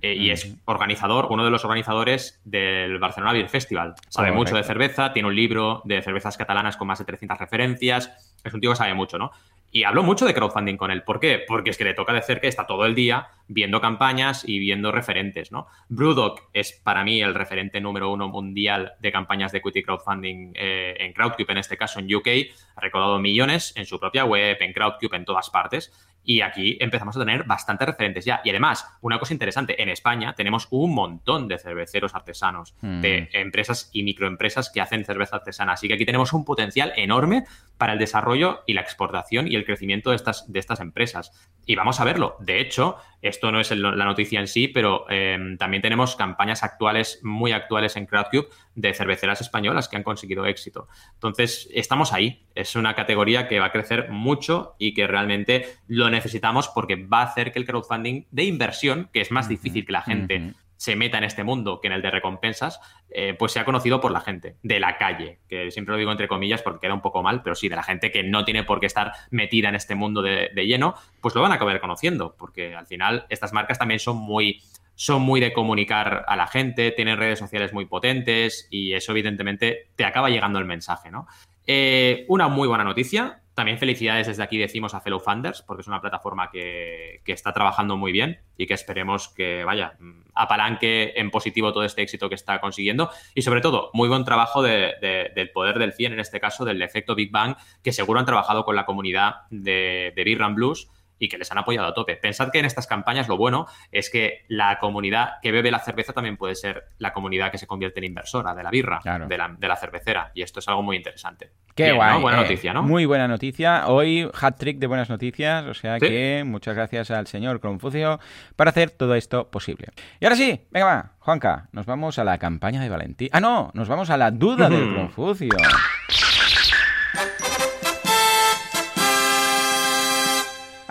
Speaker 2: eh, y es organizador, uno de los organizadores del Barcelona Beer Festival. Sabe mucho de cerveza, tiene un libro de cervezas catalanas con más de 300 referencias, es un tío que sabe mucho, ¿no? Y hablo mucho de crowdfunding con él. ¿Por qué? Porque es que le toca de cerca, está todo el día viendo campañas y viendo referentes, ¿no? Brewdog es para mí el referente número uno mundial de campañas de equity crowdfunding eh, en Crowdcube, en este caso en UK. Ha recaudado millones en su propia web, en Crowdcube, en todas partes. Y aquí empezamos a tener bastantes referentes ya. Y además, una cosa interesante, en España tenemos un montón de cerveceros artesanos, de mm. empresas y microempresas que hacen cerveza artesana. Así que aquí tenemos un potencial enorme para el desarrollo y la exportación y el crecimiento de estas, de estas empresas. Y vamos a verlo. De hecho, esto no es la noticia en sí, pero em, también tenemos campañas actuales, muy actuales en Crowdcube, de cerveceras españolas que han conseguido éxito. Entonces, estamos ahí. Es una categoría que va a crecer mucho y que realmente lo necesitamos porque va a hacer que el crowdfunding de inversión, que es más difícil que la gente se meta en este mundo que en el de recompensas, eh, pues sea conocido por la gente de la calle, que siempre lo digo entre comillas porque queda un poco mal, pero sí, de la gente que no tiene por qué estar metida en este mundo de, lleno, pues lo van a acabar conociendo, porque al final estas marcas también son muy son muy de comunicar a la gente, tienen redes sociales muy potentes y eso evidentemente te acaba llegando el mensaje, ¿no? Eh, una muy buena noticia, también felicidades desde aquí decimos a Fellow Funders, porque es una plataforma que, está trabajando muy bien y que esperemos que, vaya, apalanque en positivo todo este éxito que está consiguiendo. Y sobre todo, muy buen trabajo del poder del 100, en este caso, del efecto Big Bang, que seguro han trabajado con la comunidad de, de Beer Blues y que les han apoyado a tope. Pensad que en estas campañas lo bueno es que la comunidad que bebe la cerveza también puede ser la comunidad que se convierte en inversora de la birra, de, la, cervecera. Y esto es algo muy interesante.
Speaker 1: Qué guay. Buena eh, noticia, ¿no? Muy buena noticia. Hoy hat trick de buenas noticias. O sea que muchas gracias al señor Confucio para hacer todo esto posible. Y ahora sí, venga va, Juanca, nos vamos a la campaña de Valentín. Ah, no, nos vamos a la duda del Confucio.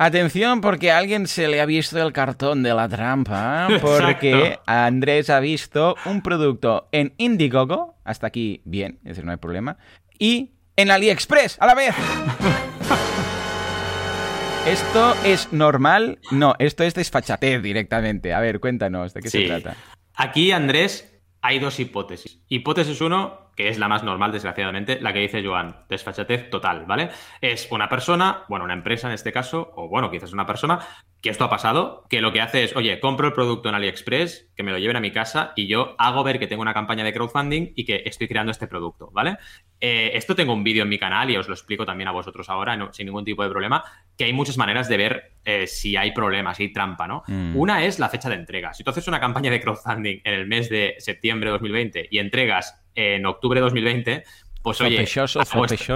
Speaker 1: Atención porque a alguien se le ha visto el cartón de la trampa, [laughs] porque Andrés ha visto un producto en Indiegogo, hasta aquí bien, es decir, no hay problema, y en AliExpress a la vez. [laughs] ¿Esto es normal? No, esto es desfachatez directamente. A ver, cuéntanos, ¿de qué se trata?
Speaker 2: Aquí, Andrés, hay dos hipótesis. Hipótesis uno, que es la más normal, desgraciadamente, la que dice Joan, desfachatez total, ¿vale? Es una persona, bueno, una empresa en este caso, o bueno, quizás una persona, que esto ha pasado, que lo que hace es, oye, compro el producto en AliExpress, que me lo lleven a mi casa y yo hago ver que tengo una campaña de crowdfunding y que estoy creando este producto, ¿vale? Eh, esto tengo un vídeo en mi canal y os lo explico también a vosotros ahora, sin ningún tipo de problema, que hay muchas maneras de ver eh, si hay problemas, si hay trampa, ¿no? Mm. Una es la fecha de entrega. Si tú haces una campaña de crowdfunding en el mes de septiembre de 2020 y entregas en octubre de 2020, pues oye,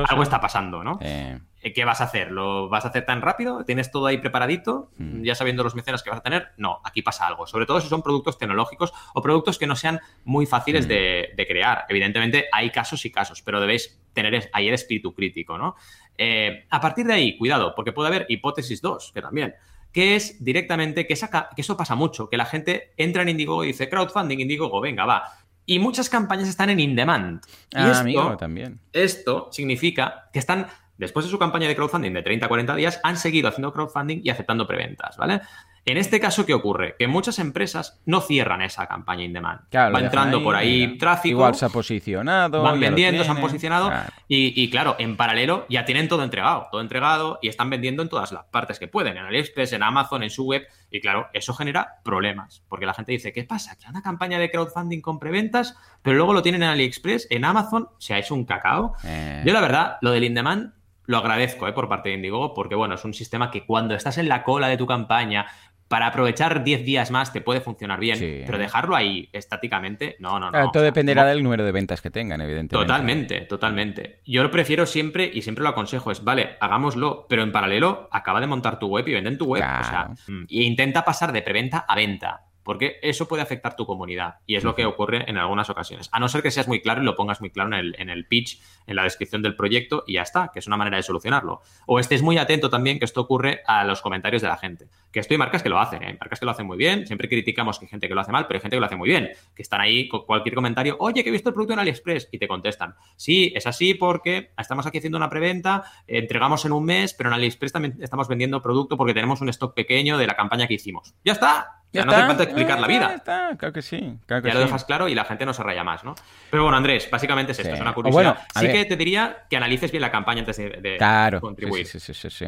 Speaker 2: algo, Está, pasando, ¿no? Eh. Eh, ¿Qué vas a hacer? ¿Lo vas a hacer tan rápido? ¿Tienes todo ahí preparadito? Mm. ¿Ya sabiendo los mecenas que vas a tener? No, aquí pasa algo. Sobre todo si son productos tecnológicos o productos que no sean muy fáciles mm. de, crear. Evidentemente hay casos y casos, pero debéis tener ahí el espíritu crítico, ¿no? Eh, a partir de ahí, cuidado, porque puede haber hipótesis 2, que también que es directamente que, saca, que eso pasa mucho, que la gente entra en Indiegogo y dice crowdfunding, Indiegogo, venga, va, y muchas campañas están en in-demand.
Speaker 1: Ah, amigo, también.
Speaker 2: Esto significa que están, después de su campaña de crowdfunding de 30 a 40 días, han seguido haciendo crowdfunding y aceptando preventas, ¿vale? En este caso, ¿qué ocurre? Que muchas empresas no cierran esa campaña in demand. va entrando por ahí tráfico.
Speaker 1: Igual se ha posicionado.
Speaker 2: Van vendiendo, se han posicionado. Y, claro, en paralelo ya tienen todo entregado. Todo entregado y están vendiendo en todas las partes que pueden. En AliExpress, en Amazon, en su web. Y claro, eso genera problemas. Porque la gente dice, ¿qué pasa? Que una campaña de crowdfunding con preventas, pero luego lo tienen en AliExpress, en Amazon, se ha hecho un cacao. Eh. Yo la verdad, lo del in demand lo agradezco eh, por parte de Indigo, porque bueno, es un sistema que cuando estás en la cola de tu campaña, para aprovechar 10 días más te puede funcionar bien, pero dejarlo ahí estáticamente, no, no, no.
Speaker 1: todo dependerá del número de ventas que tengan, evidentemente.
Speaker 2: Totalmente, totalmente. Yo lo prefiero siempre y siempre lo aconsejo es, vale, hagámoslo, pero en paralelo acaba de montar tu web y vende en tu web. O sea, e intenta pasar de preventa a venta porque eso puede afectar tu comunidad y es lo que ocurre en algunas ocasiones. A no ser que seas muy claro y lo pongas muy claro en el, en el pitch, en la descripción del proyecto y ya está, que es una manera de solucionarlo. O estés muy atento también que esto ocurre a los comentarios de la gente Que esto hay marcas que lo hacen, ¿eh? marcas que lo hacen muy bien. Siempre criticamos que hay gente que lo hace mal, pero hay gente que lo hace muy bien. Que están ahí con cualquier comentario, oye, que he visto el producto en AliExpress, y te contestan. Sí, es así porque estamos aquí haciendo una preventa, entregamos en un mes, pero en AliExpress también estamos vendiendo producto porque tenemos un stock pequeño de la campaña que hicimos. ¡Ya está! Ya no hace falta explicar la vida.
Speaker 1: Ya está, claro que sí. Claro que
Speaker 2: ya
Speaker 1: sí.
Speaker 2: lo dejas claro y la gente no se raya más, ¿no? Pero bueno, Andrés, básicamente es esto, es una curiosidad.
Speaker 1: Bueno,
Speaker 2: sí
Speaker 1: ver.
Speaker 2: que te diría que analices bien la campaña antes de, de
Speaker 1: Claro,
Speaker 2: contribuir.
Speaker 1: Sí, sí, sí.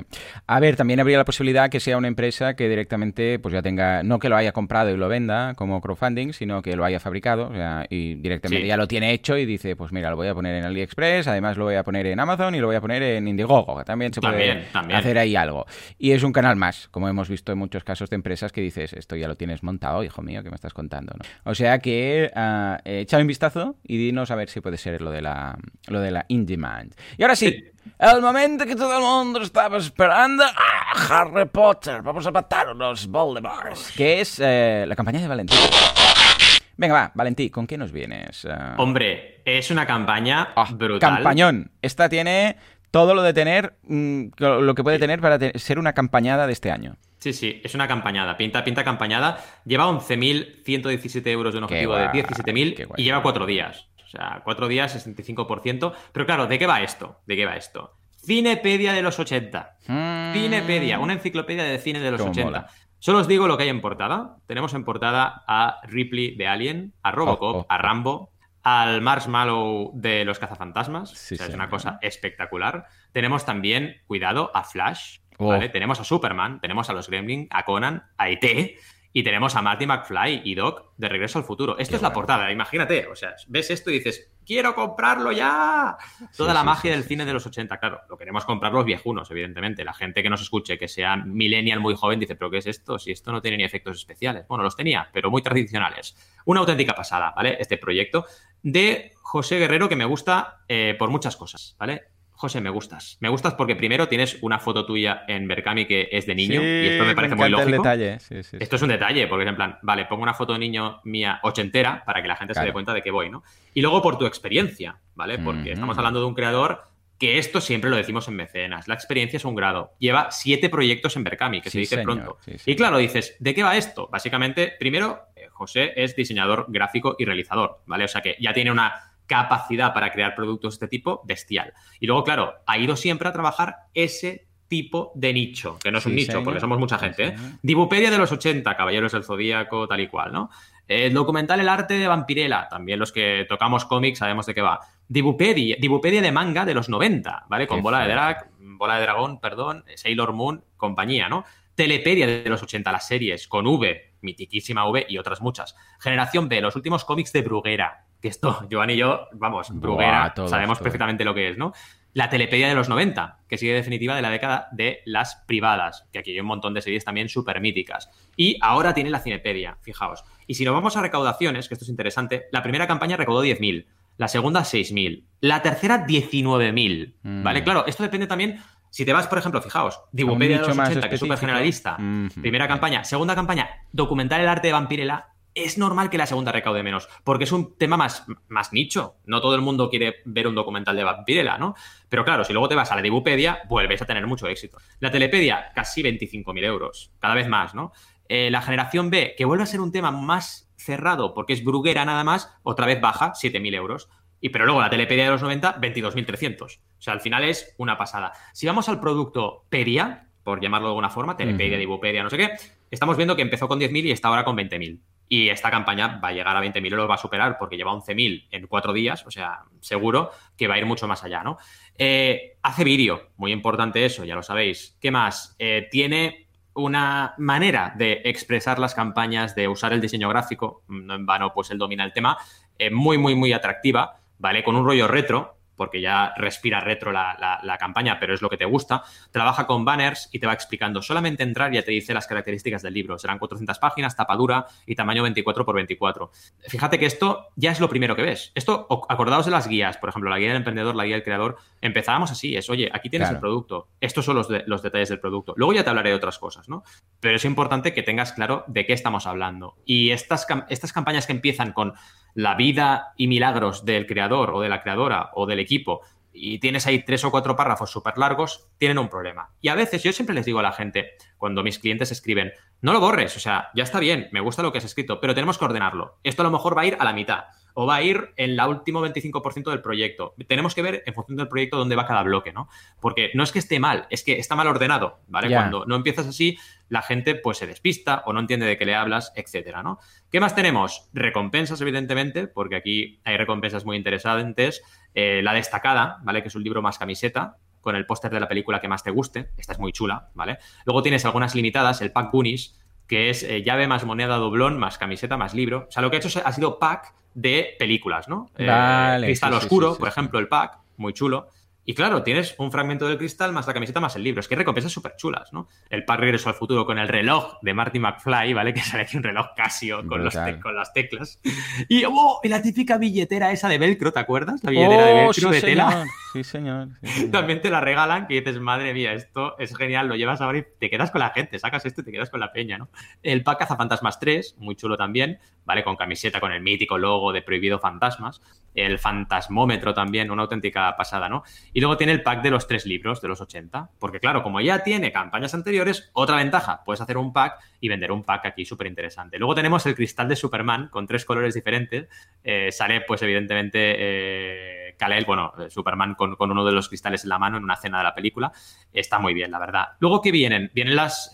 Speaker 1: A ver, también habría la posibilidad que sea una empresa que directamente pues ya tenga, no que lo haya comprado y lo venda como crowdfunding, sino que lo haya fabricado o sea, y directamente ya lo tiene hecho y dice, pues mira, lo voy a poner en AliExpress, además lo voy a poner en Amazon y lo voy a poner en Indiegogo, que también se puede
Speaker 2: También, también.
Speaker 1: hacer ahí algo. Y es un canal más, como hemos visto en muchos casos de empresas que dices, esto ya lo tienes montado, hijo mío, que me estás contando? ¿no? O sea que échale un vistazo y dinos a ver si puede ser lo de la, lo de la in-demand. Y ahora sí, el momento que todo el mundo estaba esperando. ¡Ah, Harry Potter, vamos a matar unos Voldemorts. Que es eh, la campaña de Valentí. Venga, va, Valentí, ¿con qué nos vienes? Ah,
Speaker 2: Hombre, es una campaña
Speaker 1: ah,
Speaker 2: brutal.
Speaker 1: Campañón. Esta tiene todo lo de tener, mm, lo que puede tener para te- ser una campañada de este año.
Speaker 2: Sí, sí, es una campañada. Pinta, pinta campañada. Lleva 11.117 euros de un objetivo
Speaker 1: guay,
Speaker 2: de
Speaker 1: qué
Speaker 2: 17.000
Speaker 1: guay.
Speaker 2: y lleva cuatro días. O sea, cuatro días, 65%. Pero claro, ¿de qué va esto? ¿De qué va esto? Cinepedia de los 80.
Speaker 1: Mm.
Speaker 2: Cinepedia, una enciclopedia de cine de los
Speaker 1: Cómo
Speaker 2: 80.
Speaker 1: mola.
Speaker 2: Solo os digo lo que hay en portada. Tenemos en portada a Ripley de Alien, a Robocop,
Speaker 1: Oh, oh,
Speaker 2: a. Rambo, al Marshmallow de los cazafantasmas.
Speaker 1: Sí,
Speaker 2: o sea, es una cosa espectacular. Tenemos también, cuidado, a Flash.
Speaker 1: Oh.
Speaker 2: ¿vale? Tenemos a Superman, tenemos a los Gremlin, a Conan, a E.T. y tenemos a Marty McFly y Doc de Regreso al Futuro. Esto
Speaker 1: Qué
Speaker 2: es la portada, imagínate. O sea, ves esto y dices, quiero comprarlo ya. Toda
Speaker 1: Sí,
Speaker 2: la
Speaker 1: sí,
Speaker 2: magia
Speaker 1: sí,
Speaker 2: del cine de los 80, claro. Lo queremos comprar los viejunos, evidentemente. La gente que nos escuche, que sea millennial muy joven, dice, ¿pero qué es esto? Si esto no tiene ni efectos especiales. Bueno, los tenía, pero muy tradicionales. Una auténtica pasada, ¿vale? Este proyecto de José Guerrero que me gusta eh, por muchas cosas, ¿vale? José, me gustas. Me gustas porque primero tienes una foto tuya en Berkami que es de niño
Speaker 1: Sí,
Speaker 2: y esto me parece muy
Speaker 1: encanta el
Speaker 2: lógico.
Speaker 1: detalle. Sí.
Speaker 2: Esto es un detalle, porque es en plan, vale, pongo una foto de niño mía ochentera para que la gente se dé cuenta de que voy, ¿no? Y luego por tu experiencia, ¿vale? Porque estamos hablando de un creador que esto siempre lo decimos en mecenas. La experiencia es un grado. Lleva siete proyectos en Berkami, que se dice
Speaker 1: señor,
Speaker 2: pronto. Y claro, dices, ¿de qué va esto? Básicamente, primero, eh, José es diseñador gráfico y realizador, ¿vale? O sea que ya tiene una capacidad para crear productos de este tipo bestial. Y luego, claro, ha ido siempre a trabajar ese tipo de nicho, que no es un nicho,
Speaker 1: señor.
Speaker 2: porque somos mucha gente, ¿eh? Dibupedia de los 80, Caballeros del Zodíaco, tal y cual, ¿no? El documental El arte de Vampirella, también los que tocamos cómics sabemos de qué va. Dibupedia, Dibupedia de manga de los 90, ¿vale? Con
Speaker 1: Qué
Speaker 2: bola de drag, bola de dragón, perdón, Sailor Moon, compañía, ¿no? Telepedia de los 80, las series, con V, mitiquísima V y otras muchas. Generación B, los últimos cómics de Bruguera. Que esto, [laughs] Joan y yo, vamos, Bruguera, sabemos perfectamente lo que es, ¿no? La telepedia de los 90, que sigue definitiva de la década de las privadas, que aquí hay un montón de series también súper míticas. Y ahora tiene la cinepedia, fijaos. Y si nos vamos a recaudaciones, que esto es interesante, la primera campaña recaudó 10.000, la segunda 6.000, la tercera 19.000,
Speaker 1: Mm.
Speaker 2: ¿vale? Claro, esto depende también, si te vas, por ejemplo, fijaos, Dibupedia de los
Speaker 1: más
Speaker 2: 80, que es súper generalista, primera campaña, segunda campaña, documentar el arte de Vampirella, es normal que la segunda recaude menos, porque es un tema más, más nicho. No todo el mundo quiere ver un documental de Vampirella, ¿no? Pero claro, si luego te vas a la Dibupedia, vuelves a tener mucho éxito. La Telepedia, casi 25.000 euros, cada vez más, ¿no? Eh, la generación B, que vuelve a ser un tema más cerrado, porque es bruguera nada más, otra vez baja, 7.000 euros. Y pero luego la Telepedia de los 90, 22.300. O sea, al final es una pasada. Si vamos al producto Pedia, por llamarlo de alguna forma, Telepedia,
Speaker 1: Ujú.
Speaker 2: Dibupedia, no sé qué, estamos viendo que empezó con 10.000 y está ahora con 20.000. Y esta campaña va a llegar a 20.000 euros, va a superar porque lleva 11.000 en cuatro días, o sea, seguro que va a ir mucho más allá, ¿no? Eh, hace vídeo, muy importante eso, ya lo sabéis. ¿Qué más? Eh, tiene una manera de expresar las campañas, de usar el diseño gráfico, no en vano, pues él domina el tema, eh, muy, muy, muy atractiva, ¿vale? Con un rollo retro, porque ya respira retro la, la- la campaña, pero es lo que te gusta. Trabaja con banners y te va explicando. Solamente entrar ya te dice las características del libro. Serán 400 páginas, tapa dura y tamaño 24 por 24. Fíjate que esto ya es lo primero que ves. Esto, acordaos de las guías, por ejemplo, la guía del emprendedor, la guía del creador. Empezábamos así, es, oye, aquí tienes
Speaker 1: Claro.
Speaker 2: el producto. Estos son los, de- los detalles del producto. Luego ya te hablaré de otras cosas, ¿no? Pero es importante que tengas claro de qué estamos hablando. Y estas, estas campañas que empiezan con la vida y milagros del creador o de la creadora o del equipo y tienes ahí tres o cuatro párrafos súper largos, tienen un problema. Y a veces yo siempre les digo a la gente, cuando mis clientes escriben, no lo borres, o sea, ya está bien, me gusta lo que has escrito, pero tenemos que ordenarlo. Esto a lo mejor va a ir a la mitad o va a ir en la último 25% del proyecto. Tenemos que ver en función del proyecto dónde va cada bloque, ¿no? Porque no es que esté mal, es que está mal ordenado, ¿vale? Cuando no empiezas así, la gente pues se despista o no entiende de qué le hablas, etcétera, ¿no? ¿Qué más tenemos? Recompensas, evidentemente, porque aquí hay recompensas muy interesantes. Eh, la destacada, ¿vale? Que es un libro más camiseta, con el póster de la película que más te guste. Esta es muy chula, ¿vale? Luego tienes algunas limitadas, el pack Goonies, que es eh, llave más moneda doblón, más camiseta, más libro. O sea, lo que ha hecho ha sido pack de películas, ¿no?
Speaker 1: Eh,
Speaker 2: Cristal Oscuro, por ejemplo, el pack, muy chulo. Y claro, tienes un fragmento del cristal más la camiseta más el libro. Es que hay recompensas súper chulas, ¿no? El pack Regreso al Futuro con el reloj de Marty McFly, ¿vale? [laughs] Que sale aquí un reloj Casio con, los con las teclas. Y, oh, la típica billetera esa de velcro, ¿te acuerdas? La billetera de
Speaker 1: oh,
Speaker 2: velcro de tela.
Speaker 1: Sí, [laughs] señor.
Speaker 2: También te la regalan que dices, madre mía, esto es genial, lo llevas ahora y te quedas con la gente, sacas esto y te quedas con la peña, ¿no? El pack Cazafantasmas 3, muy chulo también, ¿vale? Con camiseta, con el mítico logo de Prohibido Fantasmas el fantasmómetro también, una auténtica pasada, ¿no? Y luego tiene el pack de los tres libros de los 80, porque claro, como ya tiene campañas anteriores, otra ventaja, puedes hacer un pack y vender un pack aquí súper interesante. Luego tenemos el cristal de Superman con tres colores diferentes, eh, sale pues evidentemente eh, Kal-El, bueno, eh, Superman con, uno de los cristales en la mano en una escena de la película, está muy bien, la verdad. Luego, ¿qué vienen? Vienen las,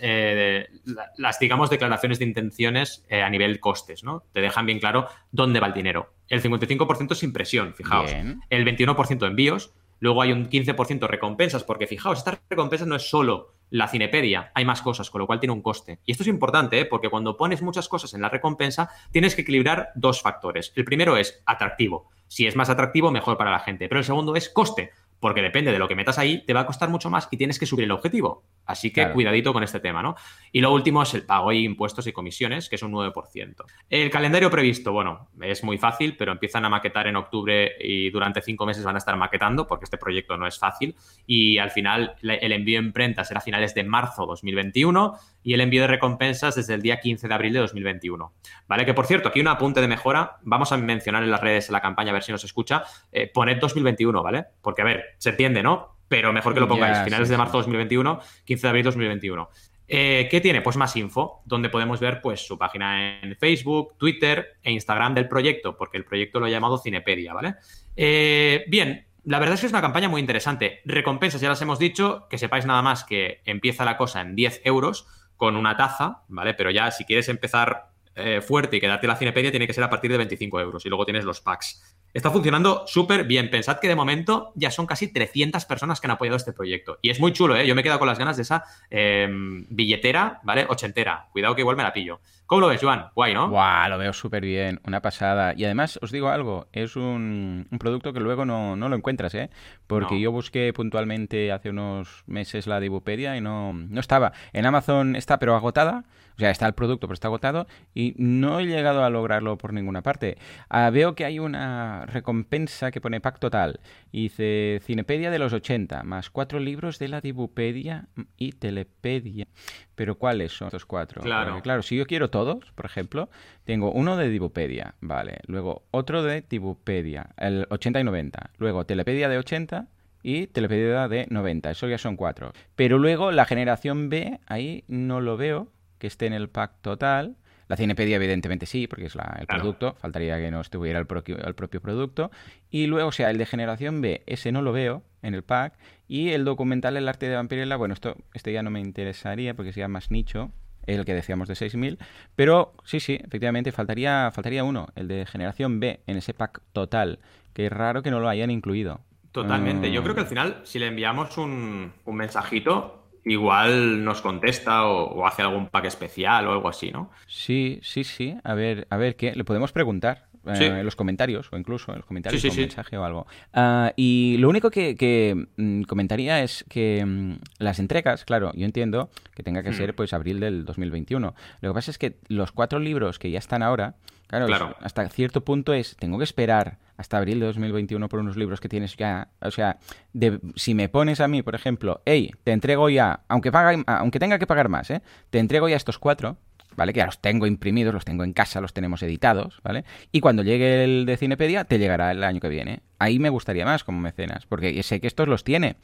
Speaker 2: las digamos, declaraciones de intenciones a nivel costes, ¿no? Te dejan bien claro dónde va el dinero el 55% es impresión, fijaos. El 21% envíos. Luego hay un 15% recompensas, porque fijaos, esta recompensa no es solo la Cinepedia, hay más cosas, con lo cual tiene un coste. Y esto es importante, ¿eh? porque cuando pones muchas cosas en la recompensa, tienes que equilibrar dos factores. El primero es atractivo. Si es más atractivo, mejor para la gente. Pero el segundo es coste porque depende de lo que metas ahí, te va a costar mucho más y tienes que subir el objetivo. Así que cuidadito con este tema, ¿no? Y lo último es el pago de impuestos y comisiones, que es un 9%. El calendario previsto, bueno, es muy fácil, pero empiezan a maquetar en octubre y durante cinco meses van a estar maquetando, porque este proyecto no es fácil. Y al final, el envío en prenta será a finales de marzo 2021 y el envío de recompensas desde el día 15 de abril de 2021. ¿Vale? Que por cierto, aquí un apunte de mejora, vamos a mencionar en las redes en la campaña, a ver si nos escucha, eh, poned 2021, ¿vale? Porque a ver, se entiende, ¿no? Pero mejor que lo pongáis, finales de marzo 2021, 15 de abril 2021. Eh, ¿Qué tiene? Pues más info, donde podemos ver pues, su página en Facebook, Twitter e Instagram del proyecto, porque el proyecto lo ha llamado Cinepedia, ¿vale? Eh, bien, la verdad es que es una campaña muy interesante. Recompensas, ya las hemos dicho, que sepáis nada más que empieza la cosa en 10 euros con una taza, ¿vale? Pero ya si quieres empezar eh, fuerte y quedarte la Cinepedia, tiene que ser a partir de 25 euros. Y luego tienes los packs. Está funcionando súper bien. Pensad que de momento ya son casi 300 personas que han apoyado este proyecto. Y es muy chulo, ¿eh? Yo me he quedado con las ganas de esa em, billetera, ¿vale? Ochentera. Cuidado que igual me la pillo. ¿Cómo lo ves, Joan? Guay, ¿no?
Speaker 1: Guau, lo veo súper bien. Una pasada. Y además, os digo algo, es un, producto que luego no, lo encuentras, ¿eh? Porque yo busqué puntualmente hace unos meses la de Ibupedia y no, no estaba. En Amazon está, pero agotada. O sea, está el producto, pero está agotado y no he llegado a lograrlo por ninguna parte. Ah, veo que hay una recompensa que pone pack total. Y dice Cinepedia de los 80, más cuatro libros de la Dibupedia y Telepedia. Pero ¿cuáles son estos cuatro?
Speaker 2: Claro.
Speaker 1: claro, si yo quiero todos, por ejemplo, tengo uno de Dibupedia, vale. Luego otro de Dibupedia, el 80 y 90. Luego Telepedia de 80 y Telepedia de 90. Eso ya son cuatro. Pero luego la generación B, ahí no lo veo que esté en el pack total. La Cinepedia, evidentemente, sí, porque es el producto. Faltaría que no estuviera el, propio, el propio producto. Y luego, o sea, el de generación B, ese no lo veo en el pack. Y el documental El arte de Vampirella, bueno, esto este ya no me interesaría porque sería más nicho, el que decíamos de 6.000. Pero sí, sí, efectivamente, faltaría, faltaría uno, el de generación B, en ese pack total. Que es raro que no lo hayan incluido.
Speaker 2: Totalmente. Yo creo que al final, si le enviamos un, un mensajito, igual nos contesta o, hace algún pack especial o algo así, ¿no?
Speaker 1: Sí, sí, sí. A ver, a ver, ¿qué? Le podemos preguntar. Eh, en los comentarios o incluso en los comentarios
Speaker 2: sí,
Speaker 1: un mensaje o algo. Ah, y lo único que, mm, comentaría es que mm, las entregas, claro, yo entiendo que tenga que hmm. ser pues abril del 2021. Lo que pasa es que los cuatro libros que ya están ahora, claro, hasta cierto punto es, tengo que esperar hasta abril de 2021 por unos libros que tienes ya. O sea, si me pones a mí, por ejemplo, hey, te entrego ya, aunque, paga, aunque tenga que pagar más, ¿eh? te entrego ya estos cuatro, ¿vale? Que ya los tengo imprimidos, los tengo en casa, los tenemos editados, ¿vale? Y cuando llegue el de Cinepedia, te llegará el año que viene. Ahí me gustaría más como mecenas, porque sé que estos los tiene.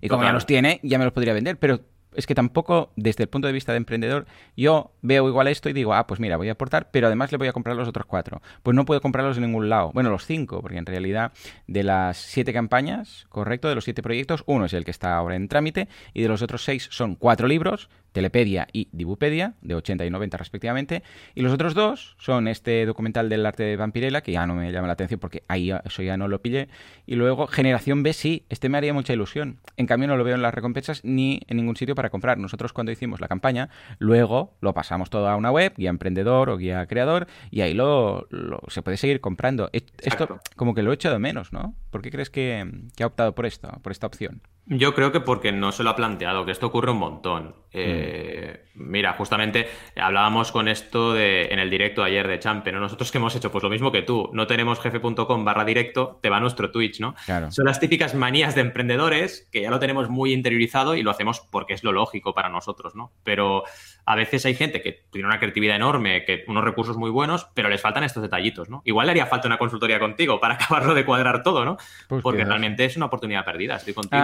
Speaker 1: Y como ya los tiene, ya me los podría vender, pero es que tampoco, desde el punto de vista de emprendedor, yo veo igual esto y digo, ah, pues mira, voy a aportar, pero además le voy a comprar los otros cuatro. Pues no puedo comprarlos en ningún lado. Bueno, los cinco, porque en realidad de las siete campañas, correcto, de los siete proyectos, uno es el que está ahora en trámite y de los otros seis son cuatro libros, Telepedia y Dibupedia, de 80 y 90 respectivamente. Y los otros dos son este documental del arte de Vampirella, que ya no me llama la atención porque ahí eso ya no lo pillé. Y luego Generación B, sí, este me haría mucha ilusión. En cambio no lo veo en las recompensas ni en ningún sitio para comprar. Nosotros cuando hicimos la campaña, luego lo pasamos todo a una web, guía emprendedor o guía creador, y ahí lo, se puede seguir comprando. Esto como que lo he echado menos, ¿no? ¿Por qué crees que, que ha optado por esto, por esta opción?
Speaker 2: Yo creo que porque no se lo ha planteado, que esto ocurre un montón. Eh, mira, justamente hablábamos con esto de, en el directo ayer de Champion, ¿no? Nosotros que hemos hecho, pues lo mismo que tú, no tenemos jefe.com barra directo, te va nuestro Twitch, ¿no? Son las típicas manías de emprendedores que ya lo tenemos muy interiorizado y lo hacemos porque es lo lógico para nosotros, ¿no? Pero a veces hay gente que tiene una creatividad enorme, que unos recursos muy buenos, pero les faltan estos detallitos, ¿no? Igual le haría falta una consultoría contigo para [laughs] acabarlo de cuadrar todo, ¿no? Pues porque realmente es una oportunidad perdida, estoy contigo.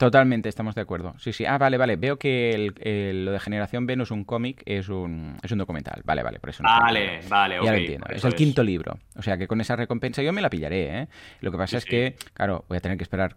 Speaker 1: Totalmente, estamos de acuerdo. Sí, sí. Ah, vale, vale. Veo que el, lo de Generación B no es un cómic, es un, es un documental. Vale, vale, por eso.
Speaker 2: No vale, vale,
Speaker 1: Ya lo entiendo. Es el quinto libro. O sea que con esa recompensa yo me la pillaré, ¿eh? Lo que pasa es que, claro, voy a tener que esperar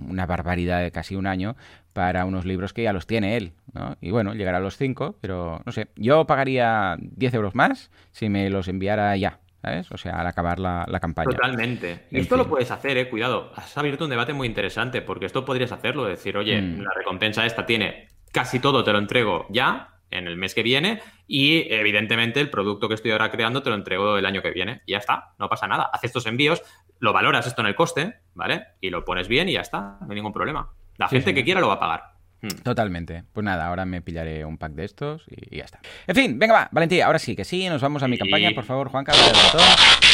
Speaker 1: una barbaridad de casi un año para unos libros que ya los tiene él, ¿no? Y bueno, llegará a los cinco, pero no sé. Yo pagaría 10 euros más si me los enviara ya. ¿Sabes? O sea, al acabar la, campaña.
Speaker 2: Totalmente. esto lo puedes hacer, eh, cuidado. Has abierto un debate muy interesante, porque esto podrías hacerlo, decir, oye, mm. la recompensa esta tiene casi todo, te lo entrego ya, en el mes que viene, y evidentemente el producto que estoy ahora creando te lo entrego el año que viene. Y ya está, no pasa nada. Haces estos envíos, lo valoras esto en el coste, ¿vale? Y lo pones bien y ya está, no hay ningún problema. La gente que quiera lo va a pagar.
Speaker 1: Hmm. Totalmente. Pues nada, ahora me pillaré un pack de estos y, ya está. En fin, venga, va, Valentía, ahora sí, que sí, nos vamos a mi campaña, por favor, Juan Carlos.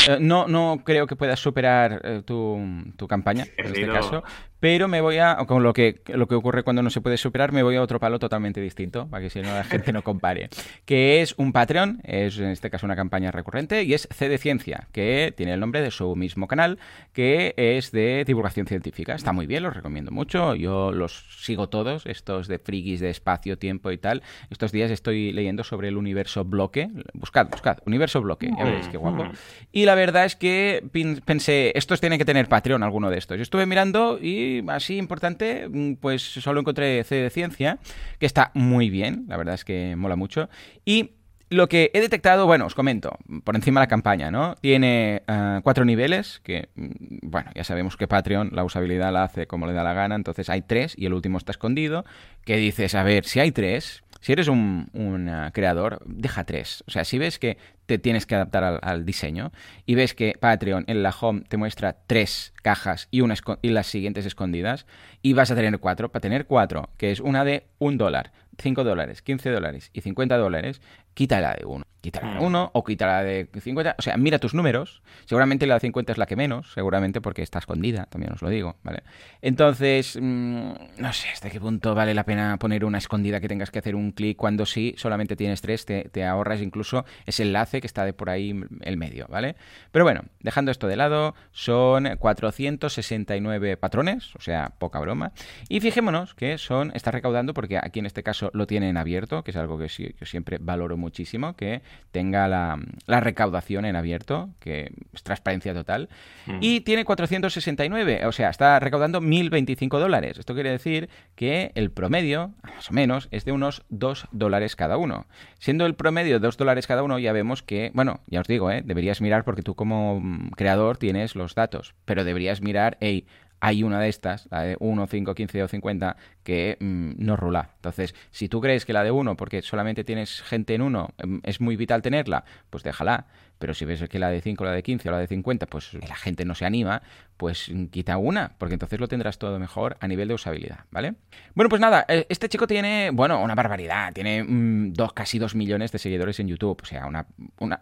Speaker 1: Eh, no, no creo que puedas superar eh, tu, tu, campaña, en este caso, pero me voy a, con lo que, lo que ocurre cuando no se puede superar, me voy a otro palo totalmente distinto, para que si no la [laughs] gente no compare, que es un Patreon, es en este caso una campaña recurrente, y es C de Ciencia, que tiene el nombre de su mismo canal, que es de divulgación científica. Está muy bien, los recomiendo mucho, yo los sigo todos, estos de frikis de espacio, tiempo y tal. Estos días estoy leyendo sobre el universo bloque, buscad, buscad, universo bloque, ya veréis qué guapo. Y la verdad es que pensé, estos tienen que tener Patreon, alguno de estos. Yo estuve mirando y así importante, mm, pues solo encontré C de Ciencia, que está muy bien, la verdad es que mola mucho. Y lo que he detectado, bueno, os comento, por encima de la campaña, ¿no? Tiene eh, cuatro niveles, que, mm, bueno, ya sabemos que Patreon la usabilidad la hace como le da la gana, entonces hay tres y el último está escondido, que dices, a ver, si hay tres, si eres un, eh, creador, deja tres. O sea, si ves que te tienes que adaptar al, diseño y ves que Patreon en la home te muestra tres cajas y, una y las siguientes escondidas y vas a tener cuatro, para tener cuatro, que es una de un dólar, 5 dólares, 15 dólares y 50 dólares, quítala de uno. Quítala de mm. uno o quítala de 50. O sea, mira tus números. Seguramente la de 50 es la que menos, seguramente porque está escondida, también os lo digo, ¿vale? Entonces, mm, no sé hasta qué punto vale la pena poner una escondida que tengas que hacer un clic cuando sí solamente tienes tres, te, te ahorras incluso ese enlace que está de por ahí el medio, ¿vale? Pero bueno, dejando esto de lado, son 469 patrones, o sea, poca broma. Y fijémonos que son, está recaudando, porque aquí en este caso lo tienen abierto, que es algo que sí, yo siempre valoro muchísimo, que tenga la, recaudación en abierto, que es transparencia total. Mm. Y tiene 469, o sea, está recaudando 1.025 dólares. Esto quiere decir que el promedio, más o menos, es de unos 2 dólares cada uno. Siendo el promedio 2 dólares cada uno, ya vemos que, bueno, ya os digo, ¿eh? deberías mirar porque tú como mm, creador tienes los datos, pero deberías mirar, hey, hay una de estas, la de 1, 5, 15 o 50, que mm, no rula. Entonces, si tú crees que la de 1, porque solamente tienes gente en 1, em, es muy vital tenerla, pues déjala. Pero si ves que la de 5, la de 15 o la de 50, pues la gente no se anima, pues quita una, porque entonces lo tendrás todo mejor a nivel de usabilidad, ¿vale? Bueno, pues nada, eh, este chico tiene, bueno, una barbaridad, tiene mm, dos, casi 2 millones de seguidores en YouTube, o sea, una,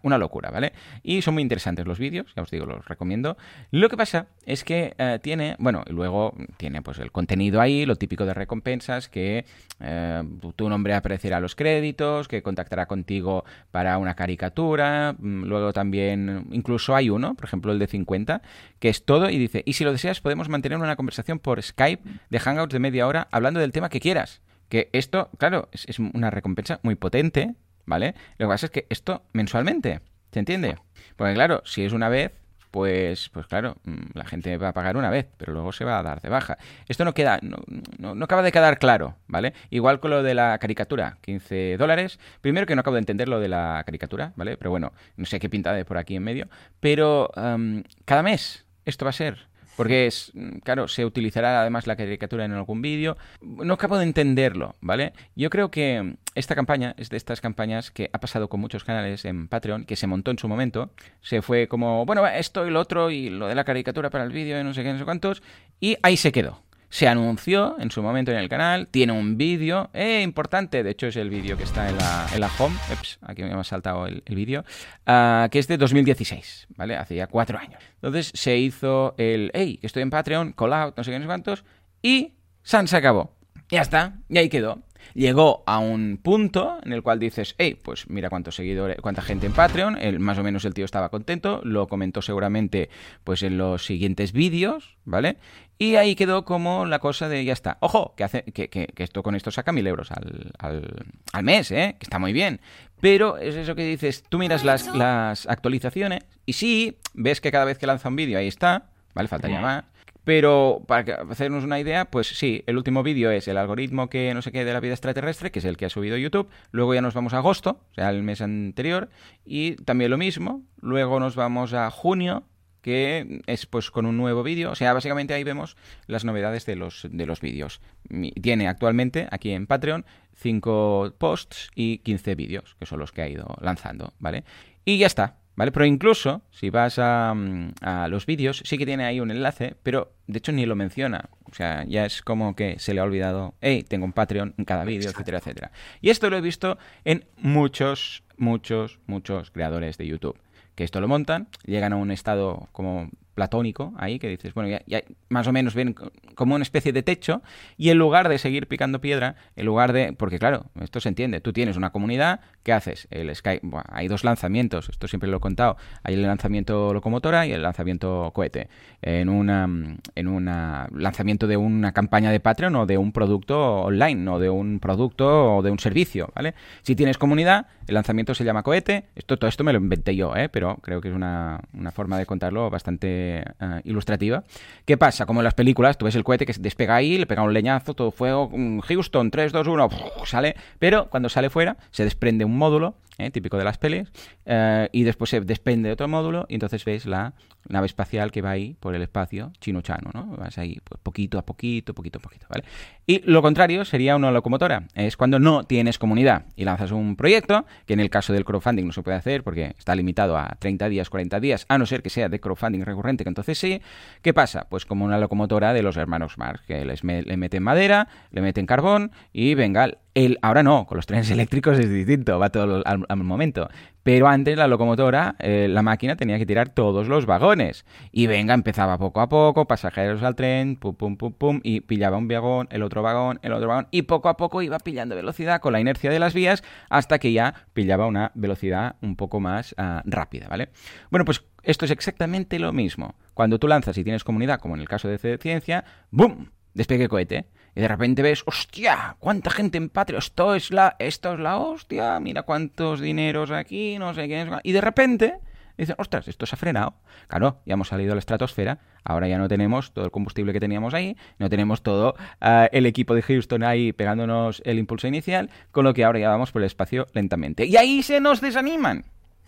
Speaker 1: una, locura, ¿vale? Y son muy interesantes los vídeos, ya os digo, los recomiendo. Lo que pasa es que eh, tiene, bueno, y luego tiene pues el contenido ahí, lo típico de recompensas, que eh, tu nombre aparecerá a los créditos, que contactará contigo para una caricatura, mm, también, incluso hay uno, por ejemplo el de 50, que es todo y dice, y si lo deseas podemos mantener una conversación por Skype de Hangouts de media hora hablando del tema que quieras. Que esto, claro, es, una recompensa muy potente, ¿vale? Lo que pasa es que esto mensualmente, ¿se entiende? Porque claro, si es una vez, pues, pues claro, mm, la gente va a pagar una vez, pero luego se va a dar de baja. Esto no queda, no, no, acaba de quedar claro, ¿vale? Igual con lo de la caricatura, 15 dólares. Primero que no acabo de entender lo de la caricatura, ¿vale? Pero bueno, no sé qué pinta de por aquí en medio. Pero cada mes esto va a ser. Porque es, claro, se utilizará además la caricatura en algún vídeo. No acabo de entenderlo, ¿vale? Yo creo que esta campaña es de estas campañas que ha pasado con muchos canales en Patreon, que se montó en su momento. Se fue como, bueno, esto y lo otro y lo de la caricatura para el vídeo y no sé qué, no sé cuántos. Y ahí se quedó se anunció en su momento en el canal, tiene un vídeo, eh, importante, de hecho es el vídeo que está en la, en la home, aquí me ha saltado el, vídeo, ah, que es de 2016, ¿vale? Hace ya cuatro años. Entonces se hizo el, hey, estoy en Patreon, call out, no sé qué, no sé cuántos, y se acabó. Ya está, y ahí quedó llegó a un punto en el cual dices, hey, pues mira cuántos seguidores, cuánta gente en Patreon, el, más o menos el tío estaba contento, lo comentó seguramente pues en los siguientes vídeos, ¿vale? Y ahí quedó como la cosa de ya está. Ojo, que, hace, que, que, esto con esto saca mil euros al, al, mes, ¿eh? Que está muy bien. Pero es eso que dices, tú miras las, las actualizaciones y sí, ves que cada vez que lanza un vídeo ahí está, ¿vale? Faltaría más. Pero para hacernos una idea, pues sí, el último vídeo es el algoritmo que no sé qué de la vida extraterrestre, que es el que ha subido YouTube. Luego ya nos vamos a agosto, o sea, el mes anterior, y también lo mismo. Luego nos vamos a junio, que es pues con un nuevo vídeo. O sea, básicamente ahí vemos las novedades de los, de los vídeos. Tiene actualmente aquí en Patreon 5 posts y 15 vídeos, que son los que ha ido lanzando, ¿vale? Y ya está. ¿Vale? Pero incluso, si vas mm, a, los vídeos, sí que tiene ahí un enlace, pero de hecho ni lo menciona. O sea, ya es como que se le ha olvidado, hey, tengo un Patreon en cada vídeo, etcétera, etcétera. Y esto lo he visto en muchos, muchos, muchos creadores de YouTube. Que esto lo montan, llegan a un estado como platónico ahí, que dices, bueno, ya, más o menos ven como una especie de techo, y en lugar de seguir picando piedra, en lugar de, porque claro, esto se entiende, tú tienes una comunidad, ¿qué haces? El Sky, hay dos lanzamientos, esto siempre lo he contado, hay el lanzamiento locomotora y el lanzamiento cohete, en una, en una lanzamiento de una campaña de Patreon o de un producto online, o de un producto o de un servicio, ¿vale? Si tienes comunidad, el lanzamiento se llama cohete, esto, todo esto me lo inventé yo, ¿eh? pero creo que es una, una forma de contarlo bastante eh, ilustrativa. ¿Qué pasa? Como en las películas, tú ves el cohete que se despega ahí, le pega un leñazo, todo fuego, Houston, 3, 2, 1, sale, pero cuando sale fuera se desprende un módulo ¿eh? típico de las pelis, eh, y después se desprende otro módulo y entonces ves la nave espacial que va ahí por el espacio chino-chano, ¿no? Vas ahí pues, poquito a poquito, poquito a poquito, ¿vale? Y lo contrario sería una locomotora, es cuando no tienes comunidad y lanzas un proyecto, que en el caso del crowdfunding no se puede hacer porque está limitado a 30 días, 40 días, a no ser que sea de crowdfunding recurrente, que entonces sí. ¿Qué pasa? Pues como una locomotora de los hermanos Marx, que les le meten madera, le meten carbón y venga, el, ahora no, con los trenes [laughs] eléctricos es distinto, va todo al, momento. Pero antes la locomotora, eh, la máquina tenía que tirar todos los vagones. Y venga, empezaba poco a poco, pasajeros al tren, pum, pum, pum, pum, y pillaba un vagón, el otro vagón, el otro vagón, y poco a poco iba pillando velocidad con la inercia de las vías hasta que ya pillaba una velocidad un poco más ah, rápida, ¿vale? Bueno, pues esto es exactamente lo mismo. Cuando tú lanzas y tienes comunidad, como en el caso de Ciencia, ¡boom! Despegue cohete y de repente ves, hostia, cuánta gente en Patreon, esto es la, esto es la hostia, mira cuántos dineros aquí, no sé qué Y de repente dicen, ostras, esto se ha frenado. Claro, ya hemos salido a la estratosfera, ahora ya no tenemos todo el combustible que teníamos ahí, no tenemos todo ah, el equipo de Houston ahí pegándonos el impulso inicial, con lo que ahora ya vamos por el espacio lentamente. Y ahí se nos desaniman.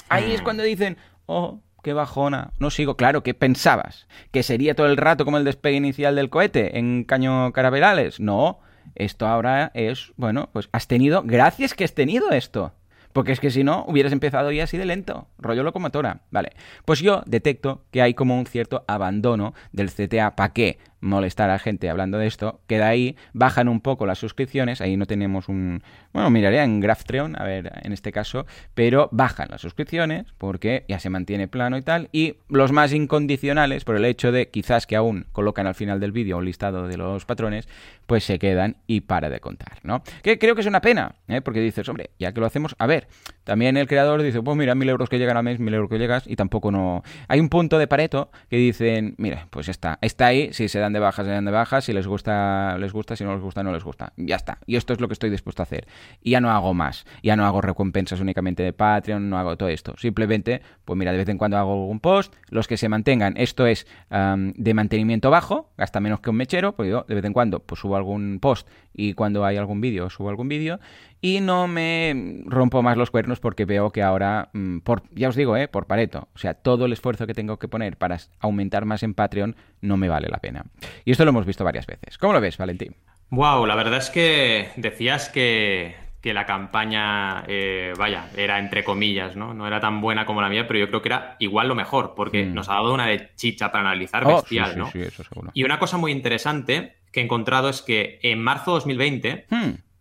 Speaker 1: Ahí es mm. cuando dicen, oh, qué bajona. No sigo, claro, ¿qué pensabas? ¿Que sería todo el rato como el despegue inicial del cohete en caño caraverales? No, esto ahora es, bueno, pues has tenido, gracias que has tenido esto. Porque es que si no, hubieras empezado ya así de lento, rollo locomotora. Vale, pues yo detecto que hay como un cierto abandono del CTA. ¿Para qué? Molestar a gente hablando de esto, que de ahí bajan un poco las suscripciones, ahí no tenemos un... Bueno, miraría en Graphtreon, a ver, en este caso, pero bajan las suscripciones porque ya se mantiene plano y tal, y los más incondicionales, por el hecho de quizás que aún colocan al final del vídeo un listado de los patrones, pues se quedan y para de contar, ¿no? Que creo que es una pena, ¿eh? porque dices, hombre, ya que lo hacemos, a ver, también el creador dice, pues mira, mil euros que llegan al mes, mil euros que llegas, y tampoco no... Hay un punto de Pareto que dicen, mira, pues está, está ahí, si se de baja, se dan de baja, si les gusta, les gusta, si no les gusta, no les gusta. Ya está. Y esto es lo que estoy dispuesto a hacer. Y ya no hago más. Ya no hago recompensas únicamente de Patreon, no hago todo esto. Simplemente, pues mira, de vez en cuando hago algún post, los que se mantengan, esto es de mantenimiento bajo, gasta menos que un mechero, pues yo de vez en cuando pues subo algún post y cuando hay algún vídeo subo algún vídeo y no me rompo más los cuernos porque veo que ahora, mm, por, ya os digo, eh, por Pareto, o sea, todo el esfuerzo que tengo que poner para aumentar más en Patreon no me vale la pena. Y esto lo hemos visto varias veces. ¿Cómo lo ves, Valentín?
Speaker 2: Wow, la verdad es que decías que, la campaña, eh, vaya, era entre comillas, ¿no? No era tan buena como la mía, pero yo creo que era igual lo mejor, porque mm. nos ha dado una de chicha para analizar oh, bestial, ¿no? Sí, eso seguro. Y una cosa muy interesante que he encontrado es que en marzo de 2020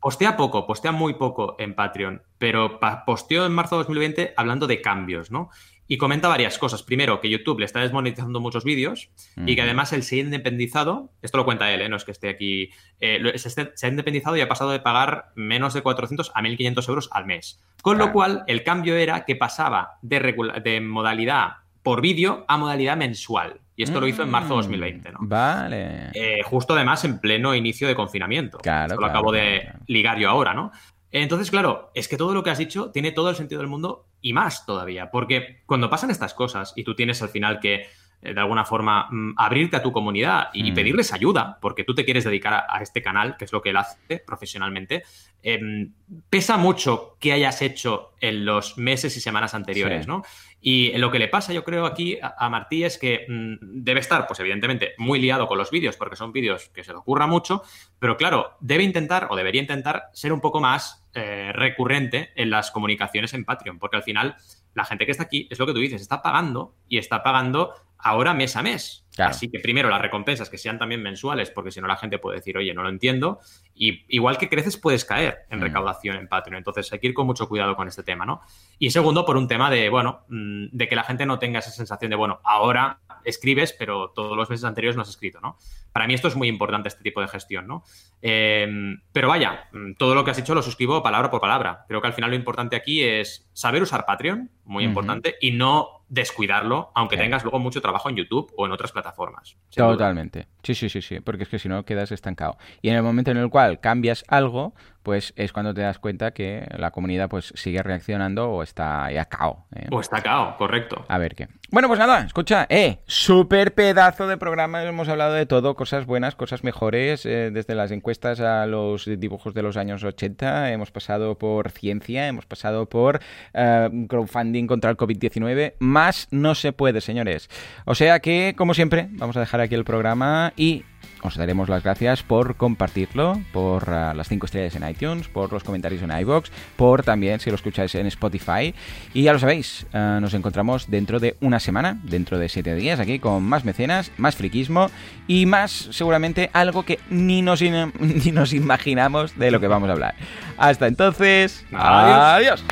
Speaker 2: Postea poco, postea muy poco en Patreon, pero posteó en marzo de 2020 hablando de cambios, ¿no? Y comenta varias cosas. Primero, que YouTube le está desmonetizando muchos vídeos y que además él se ha independizado, esto lo cuenta él, ¿eh? no es que esté aquí, eh, se, ha independizado y ha pasado de pagar menos de 400 a 1.500 euros al mes. Con lo cual, el cambio era que pasaba de, de modalidad por vídeo a modalidad mensual. Y esto lo hizo en marzo de 2020, ¿no?
Speaker 1: Vale.
Speaker 2: Eh, justo además en pleno inicio de confinamiento. Claro. Esto lo acabo de ligar yo ahora, ¿no? Entonces, claro, es que todo lo que has dicho tiene todo el sentido del mundo y más todavía. Porque cuando pasan estas cosas y tú tienes al final que de alguna forma mm, abrirte a tu comunidad y mm. pedirles ayuda, porque tú te quieres dedicar a, este canal, que es lo que él hace profesionalmente, em, pesa mucho que hayas hecho en los meses y semanas anteriores, ¿no? Y lo que le pasa, yo creo, aquí a, Martí es que mm, debe estar, pues evidentemente, muy liado con los vídeos, porque son vídeos que se le ocurra mucho, pero claro, debe intentar o debería intentar ser un poco más eh, recurrente en las comunicaciones en Patreon, porque al final la gente que está aquí, es lo que tú dices, está pagando y está pagando ahora mes a mes. Así que primero las recompensas que sean también mensuales, porque si no la gente puede decir, oye, no lo entiendo. Y igual que creces, puedes caer en mm. recaudación en Patreon. Entonces hay que ir con mucho cuidado con este tema, ¿no? Y segundo, por un tema de, bueno, mm, de que la gente no tenga esa sensación de, bueno, ahora escribes, pero todos los meses anteriores no has escrito, ¿no? Para mí esto es muy importante, este tipo de gestión, ¿no? Em, pero vaya, mm, todo lo que has dicho lo suscribo palabra por palabra. Creo que al final lo importante aquí es saber usar Patreon, muy importante, y no descuidarlo, aunque tengas luego mucho trabajo en YouTube o en otras plataformas.
Speaker 1: Totalmente. Sí, sí, sí, sí, porque es que si no quedas estancado. Y en el momento en el cual cambias algo, pues es cuando te das cuenta que la comunidad pues sigue reaccionando o está ya cao.
Speaker 2: ¿eh? O está cao, correcto.
Speaker 1: A ver qué. Bueno, pues nada, escucha, eh, súper pedazo de programa, hemos hablado de todo, cosas buenas, cosas mejores, eh, desde las encuestas a los dibujos de los años 80, hemos pasado por ciencia, hemos pasado por eh, crowdfunding contra el COVID-19, más no se puede, señores. O sea que, como siempre, vamos a dejar aquí el programa y os daremos las gracias por compartirlo, por ah, las 5 estrellas en iTunes, por los comentarios en iBox, por también si lo escucháis en Spotify. Y ya lo sabéis, ah, nos encontramos dentro de una semana, dentro de 7 días, aquí con más mecenas, más friquismo y más, seguramente, algo que ni nos, [laughs] ni nos imaginamos de lo que vamos a hablar. Hasta entonces, adiós.